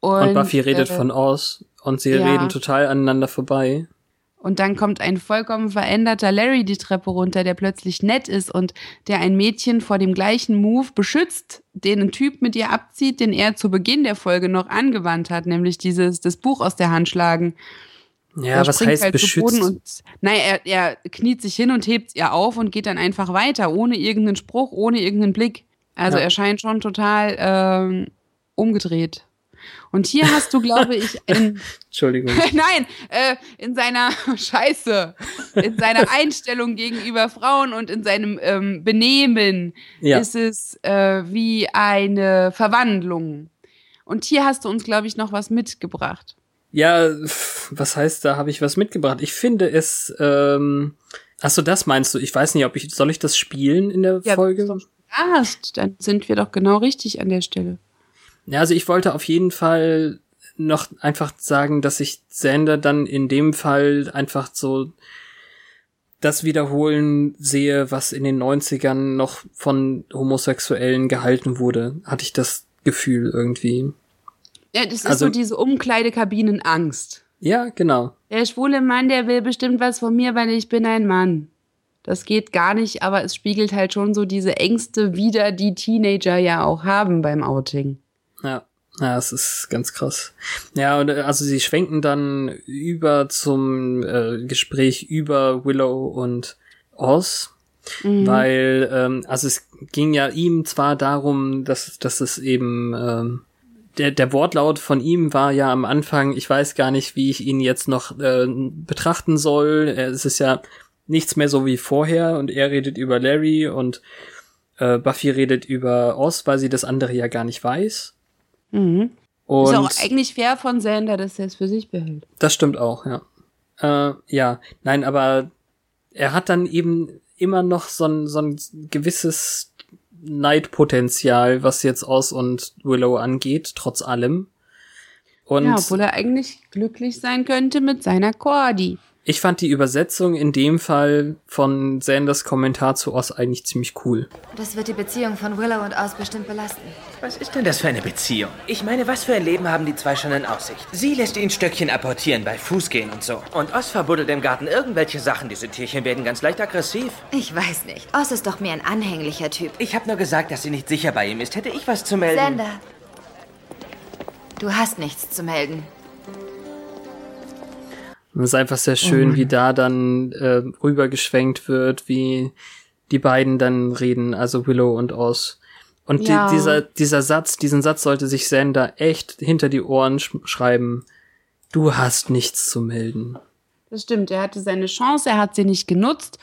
Und, und Buffy redet äh, von Oz und sie ja. reden total aneinander vorbei. Und dann kommt ein vollkommen veränderter Larry die Treppe runter, der plötzlich nett ist und der ein Mädchen vor dem gleichen Move beschützt, den ein Typ mit ihr abzieht, den er zu Beginn der Folge noch angewandt hat, nämlich dieses das Buch aus der Hand schlagen. Ja, was heißt halt beschützt? Und, nein, er, er kniet sich hin und hebt ihr auf und geht dann einfach weiter, ohne irgendeinen Spruch, ohne irgendeinen Blick. Also ja. er scheint schon total ähm, umgedreht. Und hier hast du, glaube ich, in, Entschuldigung. Nein, äh, in seiner Scheiße, in seiner Einstellung gegenüber Frauen und in seinem ähm, Benehmen ja. ist es äh, wie eine Verwandlung. Und hier hast du uns, glaube ich, noch was mitgebracht. Ja, was heißt, da habe ich was mitgebracht? Ich finde es, ähm, ach so, das meinst du? Ich weiß nicht, ob ich, soll ich das spielen in der ja, Folge? Ja, dann sind wir doch genau richtig an der Stelle. Ja, also ich wollte auf jeden Fall noch einfach sagen, dass ich Sander dann in dem Fall einfach so das wiederholen sehe, was in den 90ern noch von Homosexuellen gehalten wurde, hatte ich das Gefühl irgendwie. Ja, das ist also, so diese Umkleidekabinenangst. Ja, genau. Der schwule Mann, der will bestimmt was von mir, weil ich bin ein Mann. Das geht gar nicht, aber es spiegelt halt schon so diese Ängste wider, die Teenager ja auch haben beim Outing. Ja. Es ist ganz krass. Ja, und äh, also sie schwenken dann über zum äh, Gespräch über Willow und Oz, mhm. weil ähm, also es ging ja ihm zwar darum, dass dass es eben ähm, der der Wortlaut von ihm war ja am Anfang, ich weiß gar nicht, wie ich ihn jetzt noch äh, betrachten soll. Es ist ja nichts mehr so wie vorher und er redet über Larry und äh, Buffy redet über Oz, weil sie das andere ja gar nicht weiß. Mhm. Und ist auch eigentlich fair von Sander, dass er es für sich behält. Das stimmt auch, ja. Äh, ja, nein, aber er hat dann eben immer noch so ein, so ein gewisses Neidpotenzial, was jetzt Oz und Willow angeht, trotz allem. Und ja, obwohl er eigentlich glücklich sein könnte mit seiner Cordy. Ich fand die Übersetzung in dem Fall von Sanders Kommentar zu Oz eigentlich ziemlich cool. Das wird die Beziehung von Willow und Oz bestimmt belasten. Was ist denn das für eine Beziehung? Ich meine, was für ein Leben haben die zwei schon in Aussicht? Sie lässt ihn Stöckchen apportieren bei Fußgehen und so. Und Oz verbuddelt im Garten irgendwelche Sachen. Diese Tierchen werden ganz leicht aggressiv. Ich weiß nicht. Oz ist doch mehr ein anhänglicher Typ. Ich habe nur gesagt, dass sie nicht sicher bei ihm ist. Hätte ich was zu melden? Sander, du hast nichts zu melden. Und es ist einfach sehr schön, Oh wie da dann äh, rübergeschwenkt wird, wie die beiden dann reden, also Willow und Oz. Und Ja. die, dieser, dieser Satz, diesen Satz sollte sich Sander echt hinter die Ohren sch schreiben. Du hast nichts zu melden. Das stimmt, er hatte seine Chance, er hat sie nicht genutzt.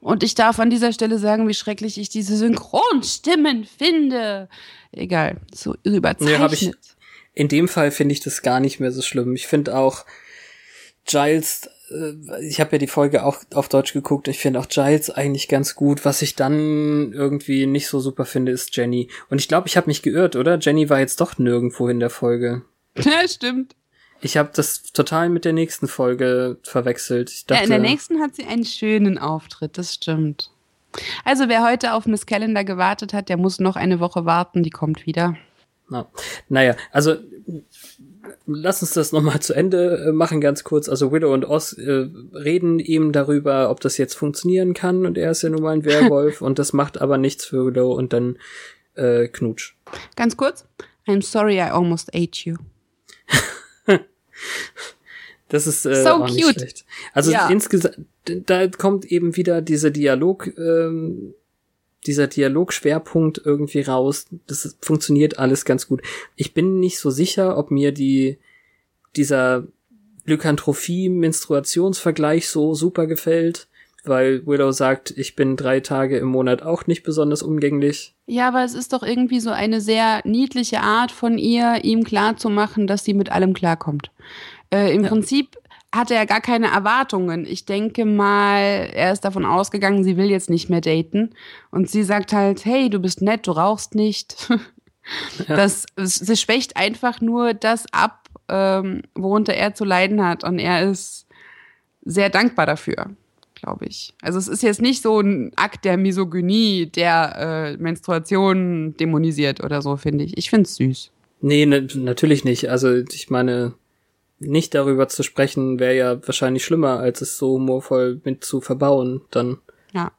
Und ich darf an dieser Stelle sagen, wie schrecklich ich diese Synchronstimmen finde. Egal, so überzeichnet. Nee, ich- In dem Fall finde ich das gar nicht mehr so schlimm. Ich finde auch Giles, äh, ich habe ja die Folge auch auf Deutsch geguckt, ich finde auch Giles eigentlich ganz gut. Was ich dann irgendwie nicht so super finde, ist Jenny. Und ich glaube, ich habe mich geirrt, oder? Jenny war jetzt doch nirgendwo in der Folge. Ja, stimmt. Ich habe das total mit der nächsten Folge verwechselt. Ich Ja, dachte, in der nächsten hat sie einen schönen Auftritt, das stimmt. Also wer heute auf Miss Calendar gewartet hat, der muss noch eine Woche warten, die kommt wieder. Na, naja, also lass uns das nochmal zu Ende äh, machen, ganz kurz. Also Widow und Oz äh, reden eben darüber, ob das jetzt funktionieren kann und er ist ja nun mal ein Werwolf und das macht aber nichts für Widow und dann äh, Knutsch. Ganz kurz. I'm sorry I almost ate you. Das ist äh, So auch nicht cute. schlecht. Also Ja. insgesamt, da kommt eben wieder dieser Dialog, ähm, dieser Dialogschwerpunkt irgendwie raus. Das funktioniert alles ganz gut. Ich bin nicht so sicher, ob mir die dieser Lykantrophie-Menstruationsvergleich so super gefällt, weil Willow sagt, ich bin drei Tage im Monat auch nicht besonders umgänglich. Ja, aber es ist doch irgendwie so eine sehr niedliche Art von ihr, ihm klarzumachen, dass sie mit allem klarkommt. Äh, Im Ja. Prinzip hat er gar keine Erwartungen. Ich denke mal, er ist davon ausgegangen, sie will jetzt nicht mehr daten. Und sie sagt halt, hey, du bist nett, du rauchst nicht. Das, sie schwächt einfach nur das ab, ähm, worunter er zu leiden hat. Und er ist sehr dankbar dafür, glaube ich. Also es ist jetzt nicht so ein Akt der Misogynie, der äh, Menstruation dämonisiert oder so, finde ich. Ich finde es süß. Nee, ne, natürlich nicht. Also ich meine, nicht darüber zu sprechen, wäre ja wahrscheinlich schlimmer, als es so humorvoll mit zu verbauen. Dann, Ja.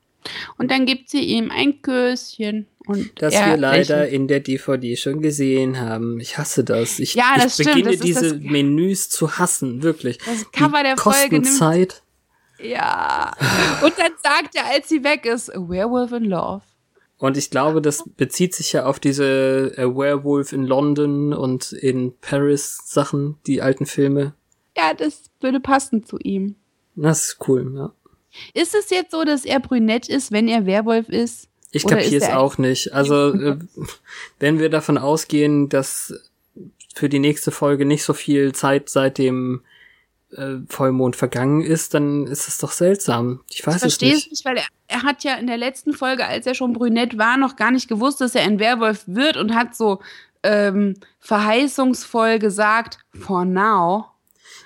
Und dann gibt sie ihm ein Küsschen. Und dass er wir leider lächelt. in der DVD schon gesehen haben. Ich hasse das. Ich, Ja, das ich stimmt. beginne Das diese das- Menüs zu hassen, wirklich. Das Cover Die der Folge nimmt- Zeit. Ja. Und dann sagt er, als sie weg ist, A Werewolf in Love. Und ich glaube, das bezieht sich ja auf diese äh, Werewolf in London und in Paris Sachen, die alten Filme. Ja, das würde passen zu ihm. Das ist cool, ja. Ist es jetzt so, dass er brünett ist, wenn er Werwolf ist? Ich kapiere es auch nicht. Also, äh, wenn wir davon ausgehen, dass für die nächste Folge nicht so viel Zeit seit dem äh, Vollmond vergangen ist, dann ist es doch seltsam. Ich weiß Ich es verstehe es nicht. nicht, weil er, er hat ja in der letzten Folge, als er schon brünett war, noch gar nicht gewusst, dass er ein Werwolf wird und hat so ähm, verheißungsvoll gesagt, for now.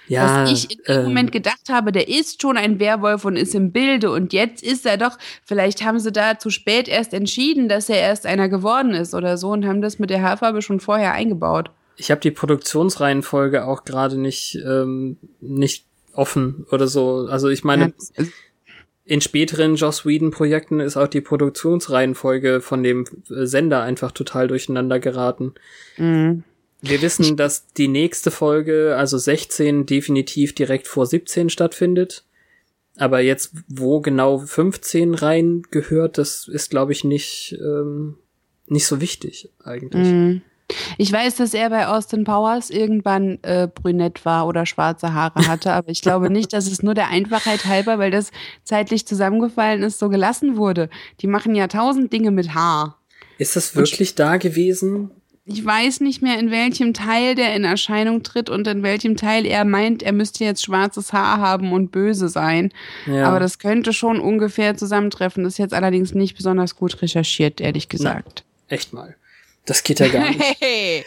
Ja, dass ich in dem ähm, Moment gedacht habe, der ist schon ein Werwolf und ist im Bilde und jetzt ist er doch, vielleicht haben sie da zu spät erst entschieden, dass er erst einer geworden ist oder so und haben das mit der Haarfarbe schon vorher eingebaut. Ich habe die Produktionsreihenfolge auch gerade nicht ähm, nicht offen oder so. Also ich meine, Ja, in späteren Joss Whedon Projekten ist auch die Produktionsreihenfolge von dem äh, Sender einfach total durcheinander geraten. Mhm. Wir wissen, dass die nächste Folge, also 16, definitiv direkt vor 17 stattfindet. Aber jetzt, wo genau 15 rein gehört, das ist, glaube ich, nicht, ähm, nicht so wichtig eigentlich. Mhm. Ich weiß, dass er bei Austin Powers irgendwann äh, brünett war oder schwarze Haare hatte, aber ich glaube nicht, dass es nur der Einfachheit halber, weil das zeitlich zusammengefallen ist, so gelassen wurde. Die machen ja tausend Dinge mit Haar. Ist das wirklich da gewesen? Ich weiß nicht mehr, in welchem Teil der in Erscheinung tritt und in welchem Teil er meint, er müsste jetzt schwarzes Haar haben und böse sein. Ja. Aber das könnte schon ungefähr zusammentreffen. Das ist jetzt allerdings nicht besonders gut recherchiert, ehrlich gesagt. Echt mal. Das geht ja gar nicht. Hey!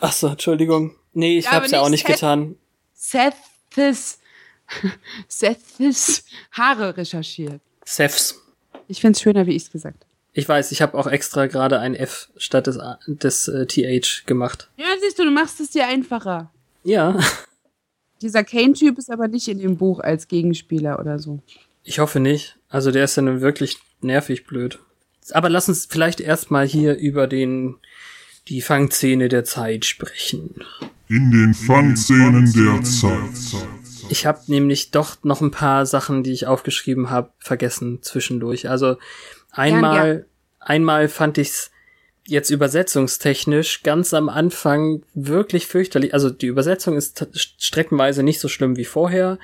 Ach so, Entschuldigung. Nee, ich Ja, hab's ja auch nicht nicht getan. Seth's Seths Haare recherchiert. Seths. Ich find's schöner, wie ich's gesagt. Ich weiß, ich habe auch extra gerade ein F statt des, des äh, TH gemacht. Ja, siehst du, du machst es dir einfacher. Ja, Dieser Kane-Typ ist aber nicht in dem Buch als Gegenspieler oder so. ich hoffe nicht. Also der ist ja nun wirklich nervig blöd. Aber lass uns vielleicht erstmal hier über den die Fangszene der Zeit sprechen. In den Fangszenen der Zeit. Ich habe nämlich doch noch ein paar Sachen, die ich aufgeschrieben habe, vergessen zwischendurch. Also einmal, Gern, einmal fand ich's jetzt übersetzungstechnisch ganz am Anfang wirklich fürchterlich. Also die Übersetzung ist streckenweise nicht so schlimm wie vorher,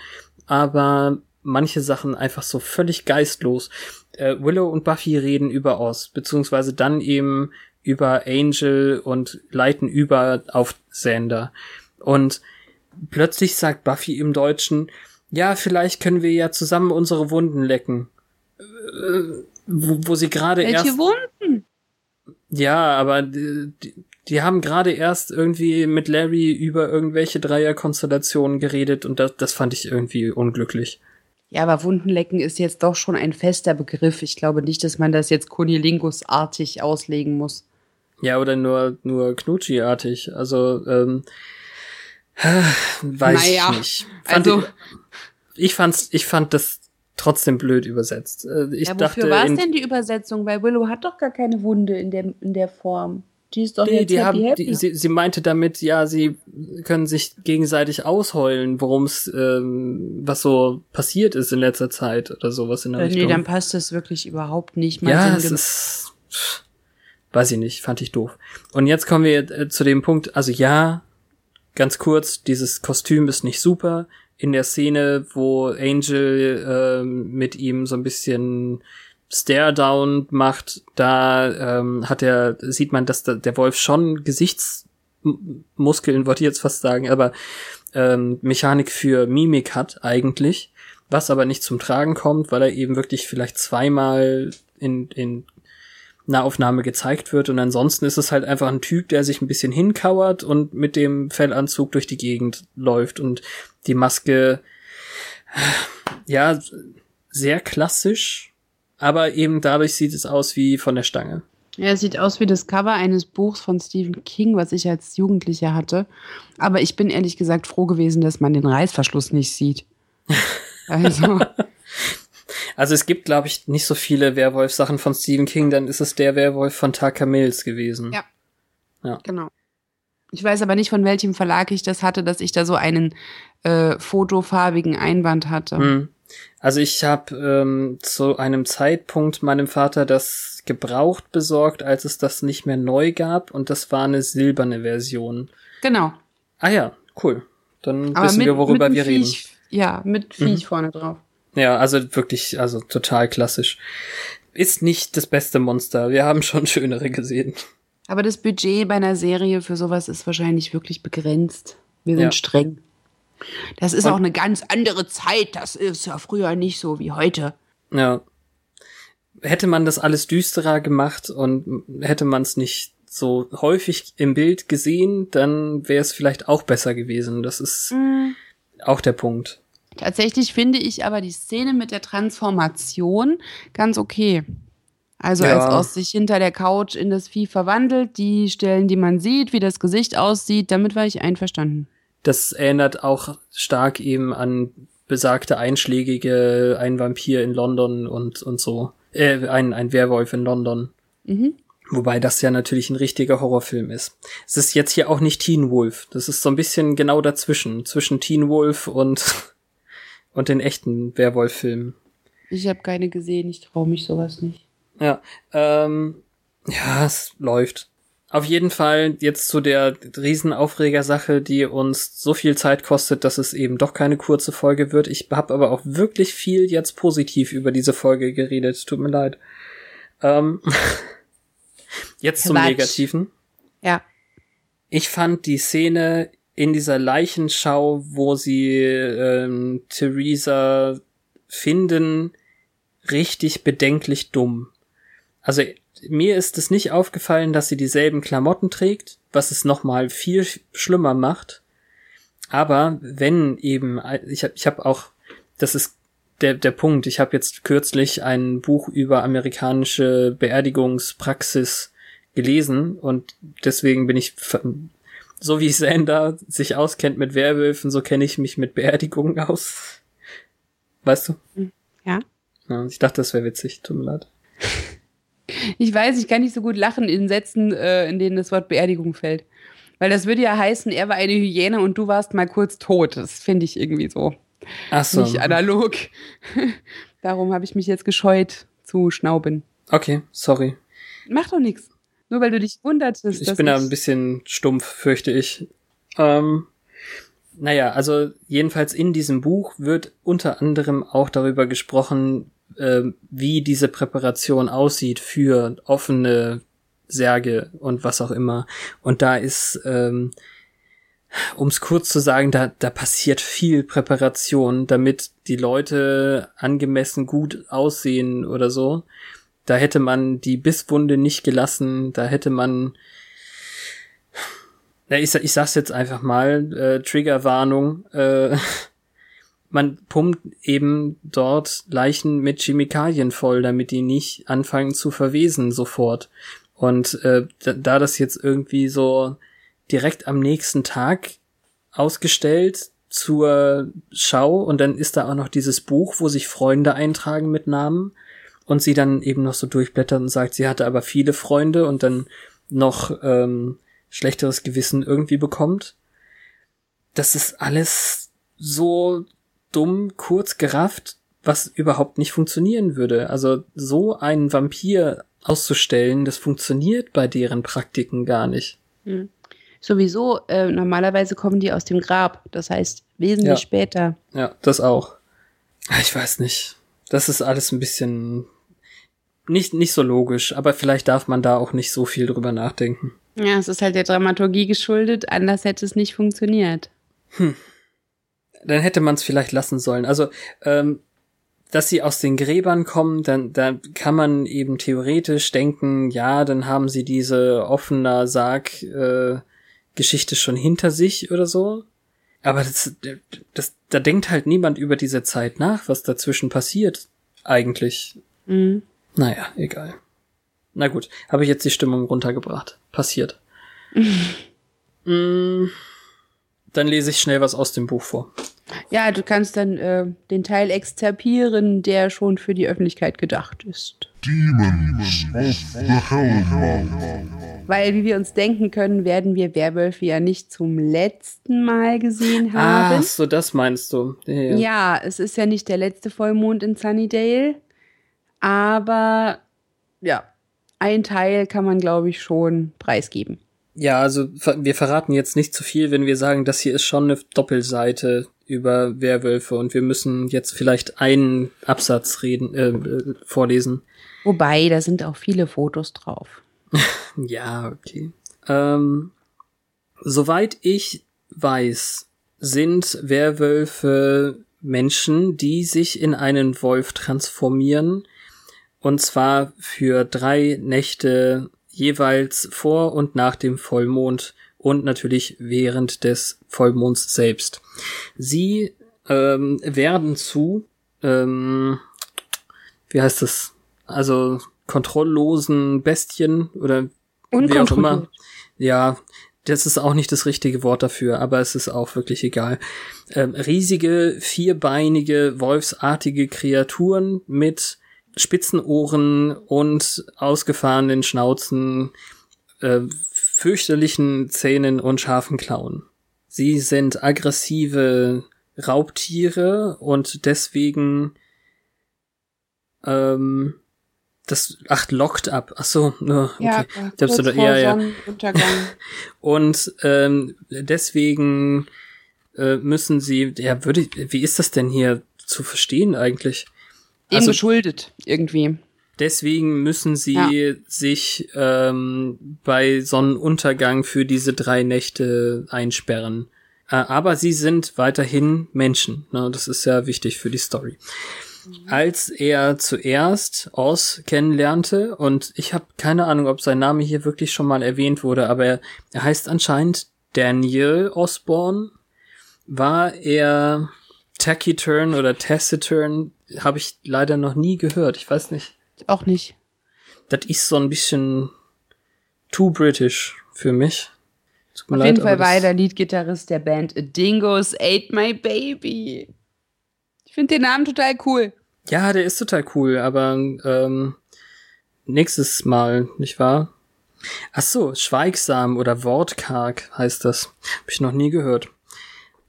aber manche Sachen einfach so völlig geistlos. Äh, Willow und Buffy reden über Oz, beziehungsweise dann eben über Angel und leiten über auf Xander. Und plötzlich sagt Buffy im Deutschen, ja, vielleicht können wir ja zusammen unsere Wunden lecken. Äh, wo, wo sie gerade erst. Welche Wunden? Ja, aber die, die- die haben gerade erst irgendwie mit Larry über irgendwelche Dreierkonstellationen geredet und das, das fand ich irgendwie unglücklich. Ja, aber Wundenlecken ist jetzt doch schon ein fester Begriff. Ich glaube nicht, dass man das jetzt Kunilingus-artig auslegen muss. Ja, oder nur, nur Knutschi-artig. Also, ähm, weiß Naja, ich nicht. Fand also- ich, ich fand's, ich fand das trotzdem blöd übersetzt. Äh, Ich ja, dachte, wofür war es denn die Übersetzung? Weil Willow hat doch gar keine Wunde in der, in der Form. Die ist doch Nee, jetzt die happy, haben, happy. die, sie, sie meinte damit, ja, sie können sich gegenseitig ausheulen, worum es, ähm, was so passiert ist in letzter Zeit oder sowas in der Äh, Richtung. nee, dann passt das wirklich überhaupt nicht. mal ja, es sinngemäß. ist, pff, weiß ich nicht, fand ich doof. Und jetzt kommen wir äh, zu dem Punkt, also ja, ganz kurz, dieses Kostüm ist nicht super. In der Szene, wo Angel ähm, mit ihm so ein bisschen Stare-Down macht, da ähm, hat er, sieht man, dass da, der Wolf schon Gesichtsmuskeln, wollte ich jetzt fast sagen, aber ähm, Mechanik für Mimik hat eigentlich, was aber nicht zum Tragen kommt, weil er eben wirklich vielleicht zweimal in, in Nahaufnahme gezeigt wird. Und ansonsten ist es halt einfach ein Typ, der sich ein bisschen hinkauert und mit dem Fellanzug durch die Gegend läuft. Und die Maske, ja, sehr klassisch, aber eben dadurch sieht es aus wie von der Stange. Ja, es sieht aus wie das Cover eines Buchs von Stephen King, was ich als Jugendlicher hatte. Aber ich bin ehrlich gesagt froh gewesen, dass man den Reißverschluss nicht sieht. Also, Also es gibt, glaube ich, nicht so viele Werwolf-Sachen von Stephen King, dann ist es der Werwolf von Tucker Mills gewesen. Ja. genau. Ich weiß aber nicht, von welchem Verlag ich das hatte, dass ich da so einen äh, fotofarbigen Einband hatte. Hm. Also ich habe ähm, zu einem Zeitpunkt meinem Vater das gebraucht besorgt, als es das nicht mehr neu gab und das war eine silberne Version. Genau. Ah ja, cool. Dann Aber wissen mit, wir, worüber wir einem reden. Viech, Ja, mit Viech vorne drauf. Ja, also wirklich, also total klassisch. Ist nicht das beste Monster. Wir haben schon schönere gesehen. Aber das Budget bei einer Serie für sowas ist wahrscheinlich wirklich begrenzt. Wir sind Ja. streng. Das ist Und- auch eine ganz andere Zeit. Das ist ja früher nicht so wie heute. Ja. Hätte man das alles düsterer gemacht und hätte man es nicht so häufig im Bild gesehen, dann wäre es vielleicht auch besser gewesen. Das ist auch der Punkt. Tatsächlich finde ich aber die Szene mit der Transformation ganz okay. Also Ja. als Oz sich hinter der Couch in das Vieh verwandelt, die Stellen, die man sieht, wie das Gesicht aussieht, damit war ich einverstanden. Das erinnert auch stark eben an besagte einschlägige, ein Vampir in London und, und so. Äh, ein, ein Werwolf in London. Mhm. Wobei das ja natürlich ein richtiger Horrorfilm ist. Es ist jetzt hier auch nicht Teen Wolf. Das ist so ein bisschen genau dazwischen. Zwischen Teen Wolf und, und den echten Werwolf-Filmen. Ich habe keine gesehen, ich traue mich sowas nicht. Ja, ähm, ja, es läuft. Auf jeden Fall jetzt zu der Riesenaufreger-Sache, die uns so viel Zeit kostet, dass es eben doch keine kurze Folge wird. Ich habe aber auch wirklich viel jetzt positiv über diese Folge geredet. Tut mir leid. Ähm, jetzt zum Quatsch. Negativen. Ja. Ich fand die Szene in dieser Leichenschau, wo sie ähm, Theresa finden, richtig bedenklich dumm. Also mir ist es nicht aufgefallen, dass sie dieselben Klamotten trägt, was es noch mal viel schlimmer macht. Aber wenn eben, ich habe ich hab auch, das ist der, der Punkt, ich habe jetzt kürzlich ein Buch über amerikanische Beerdigungspraxis gelesen und deswegen bin ich, so wie Sander sich auskennt mit Werwölfen, so kenne ich mich mit Beerdigungen aus. Weißt du? Ja. ja ich dachte, das wäre witzig, tut mir leid. Ich weiß, ich kann nicht so gut lachen in Sätzen, äh, in denen das Wort Beerdigung fällt. Weil das würde ja heißen, er war eine Hyäne und du warst mal kurz tot. Das finde ich irgendwie so. Ach so. Nicht analog. Darum habe ich mich jetzt gescheut zu schnauben. Okay, sorry. Macht doch nichts. Nur weil du dich wundertest. Ich bin da ein bisschen stumpf, fürchte ich. Ähm, naja, also jedenfalls in diesem Buch wird unter anderem auch darüber gesprochen, äh, wie diese Präparation aussieht für offene Särge und was auch immer. Und da ist, ähm, um es kurz zu sagen, da, da passiert viel Präparation, damit die Leute angemessen gut aussehen oder so. Da hätte man die Bisswunde nicht gelassen, da hätte man ich, ich sag's jetzt einfach mal, äh, Triggerwarnung, äh, man pumpt eben dort Leichen mit Chemikalien voll, damit die nicht anfangen zu verwesen sofort. Und äh, da das jetzt irgendwie so direkt am nächsten Tag ausgestellt zur Schau und dann ist da auch noch dieses Buch, wo sich Freunde eintragen mit Namen und sie dann eben noch so durchblättert und sagt, sie hatte aber viele Freunde und dann noch ähm, schlechteres Gewissen irgendwie bekommt. Das ist alles so dumm, kurz gerafft, was überhaupt nicht funktionieren würde. Also so einen Vampir auszustellen, das funktioniert bei deren Praktiken gar nicht. Hm. Sowieso, äh, normalerweise kommen die aus dem Grab, das heißt wesentlich Ja. später. Ja, das auch. Ich weiß nicht. Das ist alles ein bisschen nicht, nicht so logisch, aber vielleicht darf man da auch nicht so viel drüber nachdenken. Ja, es ist halt der Dramaturgie geschuldet, anders hätte es nicht funktioniert. Dann hätte man es vielleicht lassen sollen. Also, ähm, dass sie aus den Gräbern kommen, dann, dann kann man eben theoretisch denken, ja, dann haben sie diese offener Sarg äh, Geschichte schon hinter sich oder so. Aber das, das, da denkt halt niemand über diese Zeit nach, was dazwischen passiert, eigentlich. Mhm. Naja, egal. Na gut, habe ich jetzt die Stimmung runtergebracht. Passiert. mm, dann lese ich schnell was aus dem Buch vor. Ja, du kannst dann äh, den Teil exzerpieren, der schon für die Öffentlichkeit gedacht ist. Demons of the Hellmouth. Weil, wie wir uns denken können, werden wir Werwölfe ja nicht zum letzten Mal gesehen Ah, haben. so das meinst du. Ja, ja. Ja, es ist ja nicht der letzte Vollmond in Sunnydale, aber ja, ein Teil kann man, glaube ich, schon preisgeben. Ja, also wir verraten jetzt nicht zu viel, wenn wir sagen, das hier ist schon eine Doppelseite über Werwölfe und wir müssen jetzt vielleicht einen Absatz reden, äh, äh, vorlesen. Wobei, da sind auch viele Fotos drauf. Ja, okay. Ähm, soweit ich weiß, sind Werwölfe Menschen, die sich in einen Wolf transformieren. Und zwar für drei Nächte jeweils vor und nach dem Vollmond und natürlich während des Vollmonds selbst. Sie ähm, werden zu, ähm, wie heißt das? Also kontrolllosen Bestien oder wie auch immer. Ja, das ist auch nicht das richtige Wort dafür, aber es ist auch wirklich egal. Ähm, riesige, vierbeinige, wolfsartige Kreaturen mit spitzen Ohren und ausgefahrenen Schnauzen, äh, fürchterlichen Zähnen und scharfen Klauen. Sie sind aggressive Raubtiere und deswegen ähm, das ach lockt ab. Ach so, ne, okay. Ja, vor ja, ja. Und ähm, deswegen äh, müssen sie, ja, würde wie ist das denn hier zu verstehen eigentlich? Eben Also geschuldet, irgendwie. deswegen müssen sie Ja. sich ähm, bei Sonnenuntergang für diese drei Nächte einsperren. Äh, aber sie sind weiterhin Menschen. Ne? Das ist ja wichtig für die Story. Als er zuerst Oz kennenlernte, und ich habe keine Ahnung, ob sein Name hier wirklich schon mal erwähnt wurde, aber er, er heißt anscheinend Daniel Osborne, war er taciturn oder taciturn? Habe ich leider noch nie gehört. Ich weiß nicht. Auch nicht. Das ist so ein bisschen too British für mich. Auf leid, jeden Fall war er der Leadgitarrist der Band Dingoes Ate My Baby. Ich finde den Namen total cool. Ja, der ist total cool, aber ähm, nächstes Mal, nicht wahr? Ach so, schweigsam oder wortkarg heißt das. Hab ich noch nie gehört.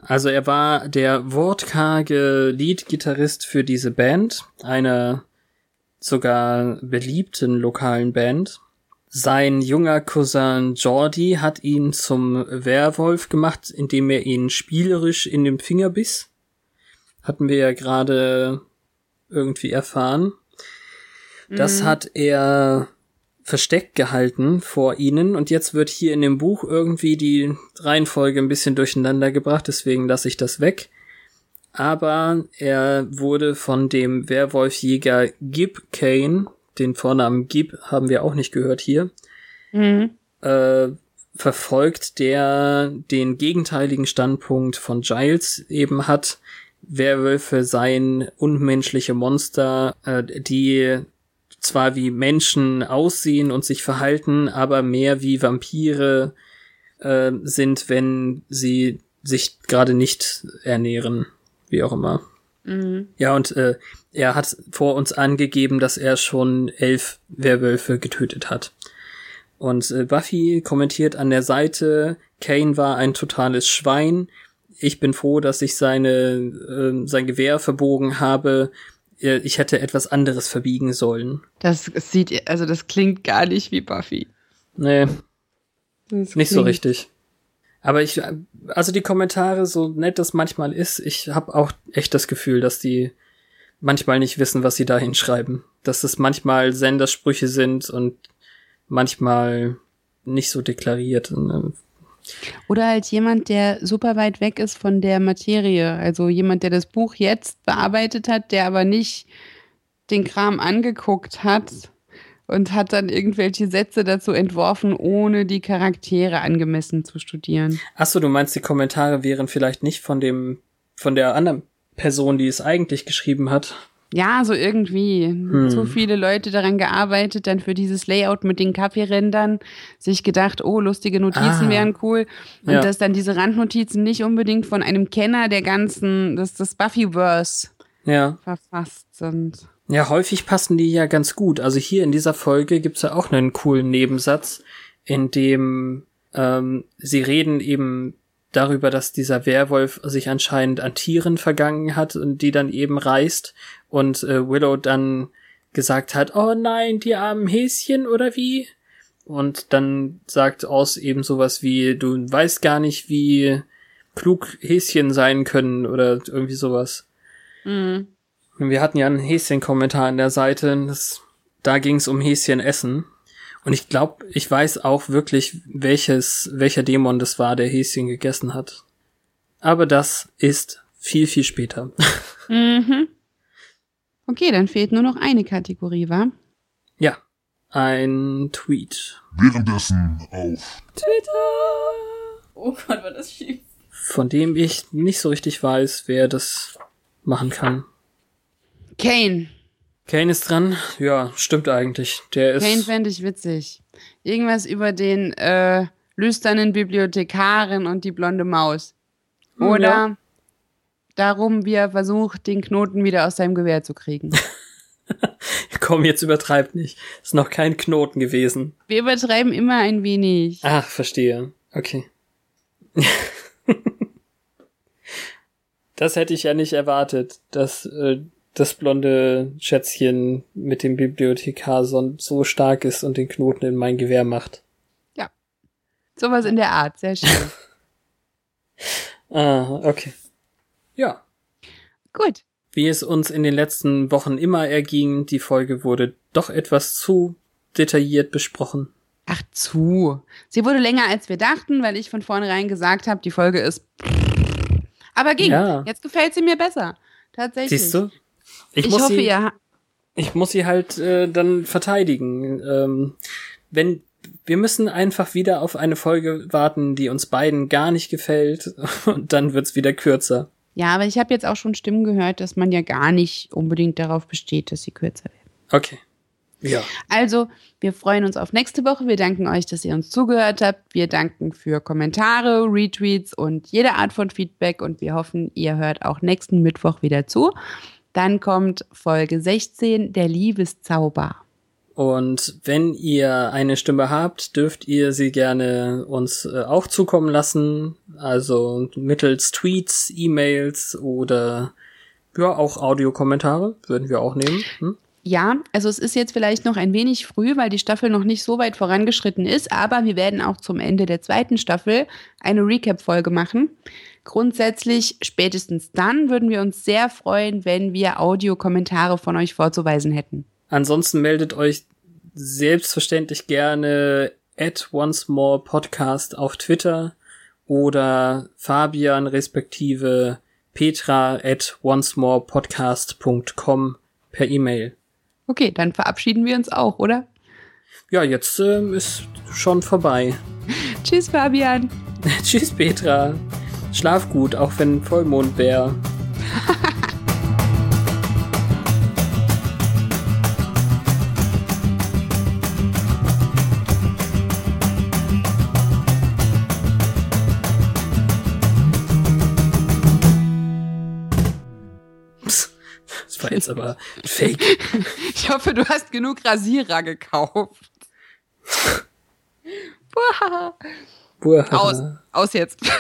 Also er war der wortkarge Leadgitarrist für diese Band, einer sogar beliebten lokalen Band. Sein junger Cousin Jordi hat ihn zum Werwolf gemacht, indem er ihn spielerisch in den Finger biss. Hatten wir ja gerade irgendwie erfahren. Das hat er versteckt gehalten vor ihnen und jetzt wird hier in dem Buch irgendwie die Reihenfolge ein bisschen durcheinander gebracht, deswegen lasse ich das weg. Aber er wurde von dem Werwolfjäger Gib Kane, den Vornamen Gib haben wir auch nicht gehört hier, Mhm. äh, verfolgt, der den gegenteiligen Standpunkt von Giles eben hat. Werwölfe seien unmenschliche Monster, äh, die zwar wie Menschen aussehen und sich verhalten, aber mehr wie Vampire äh, sind, wenn sie sich gerade nicht ernähren, wie auch immer. Mhm. Ja, und äh, er hat vor uns angegeben, dass er schon elf Werwölfe getötet hat. Und äh, Buffy kommentiert an der Seite, Kane war ein totales Schwein. Ich bin froh, dass ich seine, äh, sein Gewehr verbogen habe. Äh, Ich hätte etwas anderes verbiegen sollen. Das sieht, also das klingt gar nicht wie Buffy. Nee, Das nicht so richtig. Aber ich, also die Kommentare, so nett das manchmal ist, ich habe auch echt das Gefühl, dass die manchmal nicht wissen, was sie da hinschreiben. Dass es manchmal Sendersprüche sind und manchmal nicht so deklariert. Oder halt jemand, der super weit weg ist von der Materie. Also jemand, der das Buch jetzt bearbeitet hat, der aber nicht den Kram angeguckt hat und hat dann irgendwelche Sätze dazu entworfen, ohne die Charaktere angemessen zu studieren. Ach so, du meinst, die Kommentare wären vielleicht nicht von dem, von der anderen Person, die es eigentlich geschrieben hat. Ja, so irgendwie. So viele Leute daran gearbeitet, dann für dieses Layout mit den Kaffeerändern sich gedacht, oh, lustige Notizen Ah. wären cool. Und Ja. dass dann diese Randnotizen nicht unbedingt von einem Kenner der ganzen, des, des Buffyverse Ja. verfasst sind. Ja, häufig passen die ja ganz gut. Also hier in dieser Folge gibt's ja auch einen coolen Nebensatz, in dem ähm, sie reden eben darüber, dass dieser Werwolf sich anscheinend an Tieren vergangen hat und die dann eben reißt und äh, Willow dann gesagt hat, oh nein, die armen Häschen oder wie? Und dann sagt Oz eben sowas wie, du weißt gar nicht, wie klug Häschen sein können oder irgendwie sowas. Mhm. Wir hatten ja einen Häschen-Kommentar an der Seite. Das, da ging es um Häschen-Essen. Und ich glaube, ich weiß auch wirklich, welches, welcher Dämon das war, der Häschen gegessen hat. Aber das ist viel, viel später. Mhm. Okay, dann fehlt nur noch eine Kategorie, wa? ja, ein Tweet. Währenddessen auf Oh Gott, war das schief. von dem ich nicht so richtig weiß, wer das machen kann. Kane. Kane ist dran. Ja, stimmt eigentlich. Der ist. Kane fände ich witzig. Irgendwas über den äh, lüsternen Bibliothekarin und die blonde Maus. Hm, Oder ja. Darum, wie er versucht, den Knoten wieder aus seinem Gewehr zu kriegen. Komm, jetzt übertreibt nicht. Ist noch kein Knoten gewesen. Wir übertreiben immer ein wenig. Ach, verstehe. Okay. das hätte ich ja nicht erwartet, dass äh, das blonde Schätzchen mit dem Bibliothekar so, so stark ist und den Knoten in mein Gewehr macht. Sowas in der Art, sehr schön. Ah, okay. Ja. Gut. Wie es uns in den letzten Wochen immer erging, die Folge wurde doch etwas zu detailliert besprochen. Ach zu. Sie wurde länger als wir dachten, weil ich von vornherein gesagt habe, die Folge ist. Aber ging. Ja. Jetzt gefällt sie mir besser. Tatsächlich. Siehst du? Ich, muss hoffe, sie, ihr. ich muss sie halt äh, dann verteidigen. Ähm, wenn wir müssen einfach wieder auf eine Folge warten, die uns beiden gar nicht gefällt und dann wird's wieder kürzer. Ja, aber ich habe jetzt auch schon Stimmen gehört, dass man ja gar nicht unbedingt darauf besteht, dass sie kürzer werden. Okay. Ja. Also, wir freuen uns auf nächste Woche. Wir danken euch, dass ihr uns zugehört habt. Wir danken für Kommentare, Retweets und jede Art von Feedback. Und wir hoffen, ihr hört auch nächsten Mittwoch wieder zu. Dann kommt Folge 16, der Liebeszauber. Und wenn ihr eine Stimme habt, dürft ihr sie gerne uns äh, auch zukommen lassen. Also mittels Tweets, E-Mails oder ja, auch Audiokommentare würden wir auch nehmen. Hm? Ja, also es ist jetzt vielleicht noch ein wenig früh, weil die Staffel noch nicht so weit vorangeschritten ist, aber wir werden auch zum Ende der zweiten Staffel eine Recap-Folge machen. Grundsätzlich, spätestens dann würden wir uns sehr freuen, wenn wir Audiokommentare von euch vorzuweisen hätten. Ansonsten meldet euch selbstverständlich gerne at once more podcast auf Twitter oder Fabian respektive Petra at oncemorepodcast.com per E-Mail. Okay, dann verabschieden wir uns auch, oder? Ja, jetzt äh, ist schon vorbei. Tschüss, Fabian. Tschüss, Petra. Schlaf gut, auch wenn Vollmond wäre. Jetzt aber fake. Ich hoffe, du hast genug Rasierer gekauft. Boah. Buah. Aus, aus jetzt.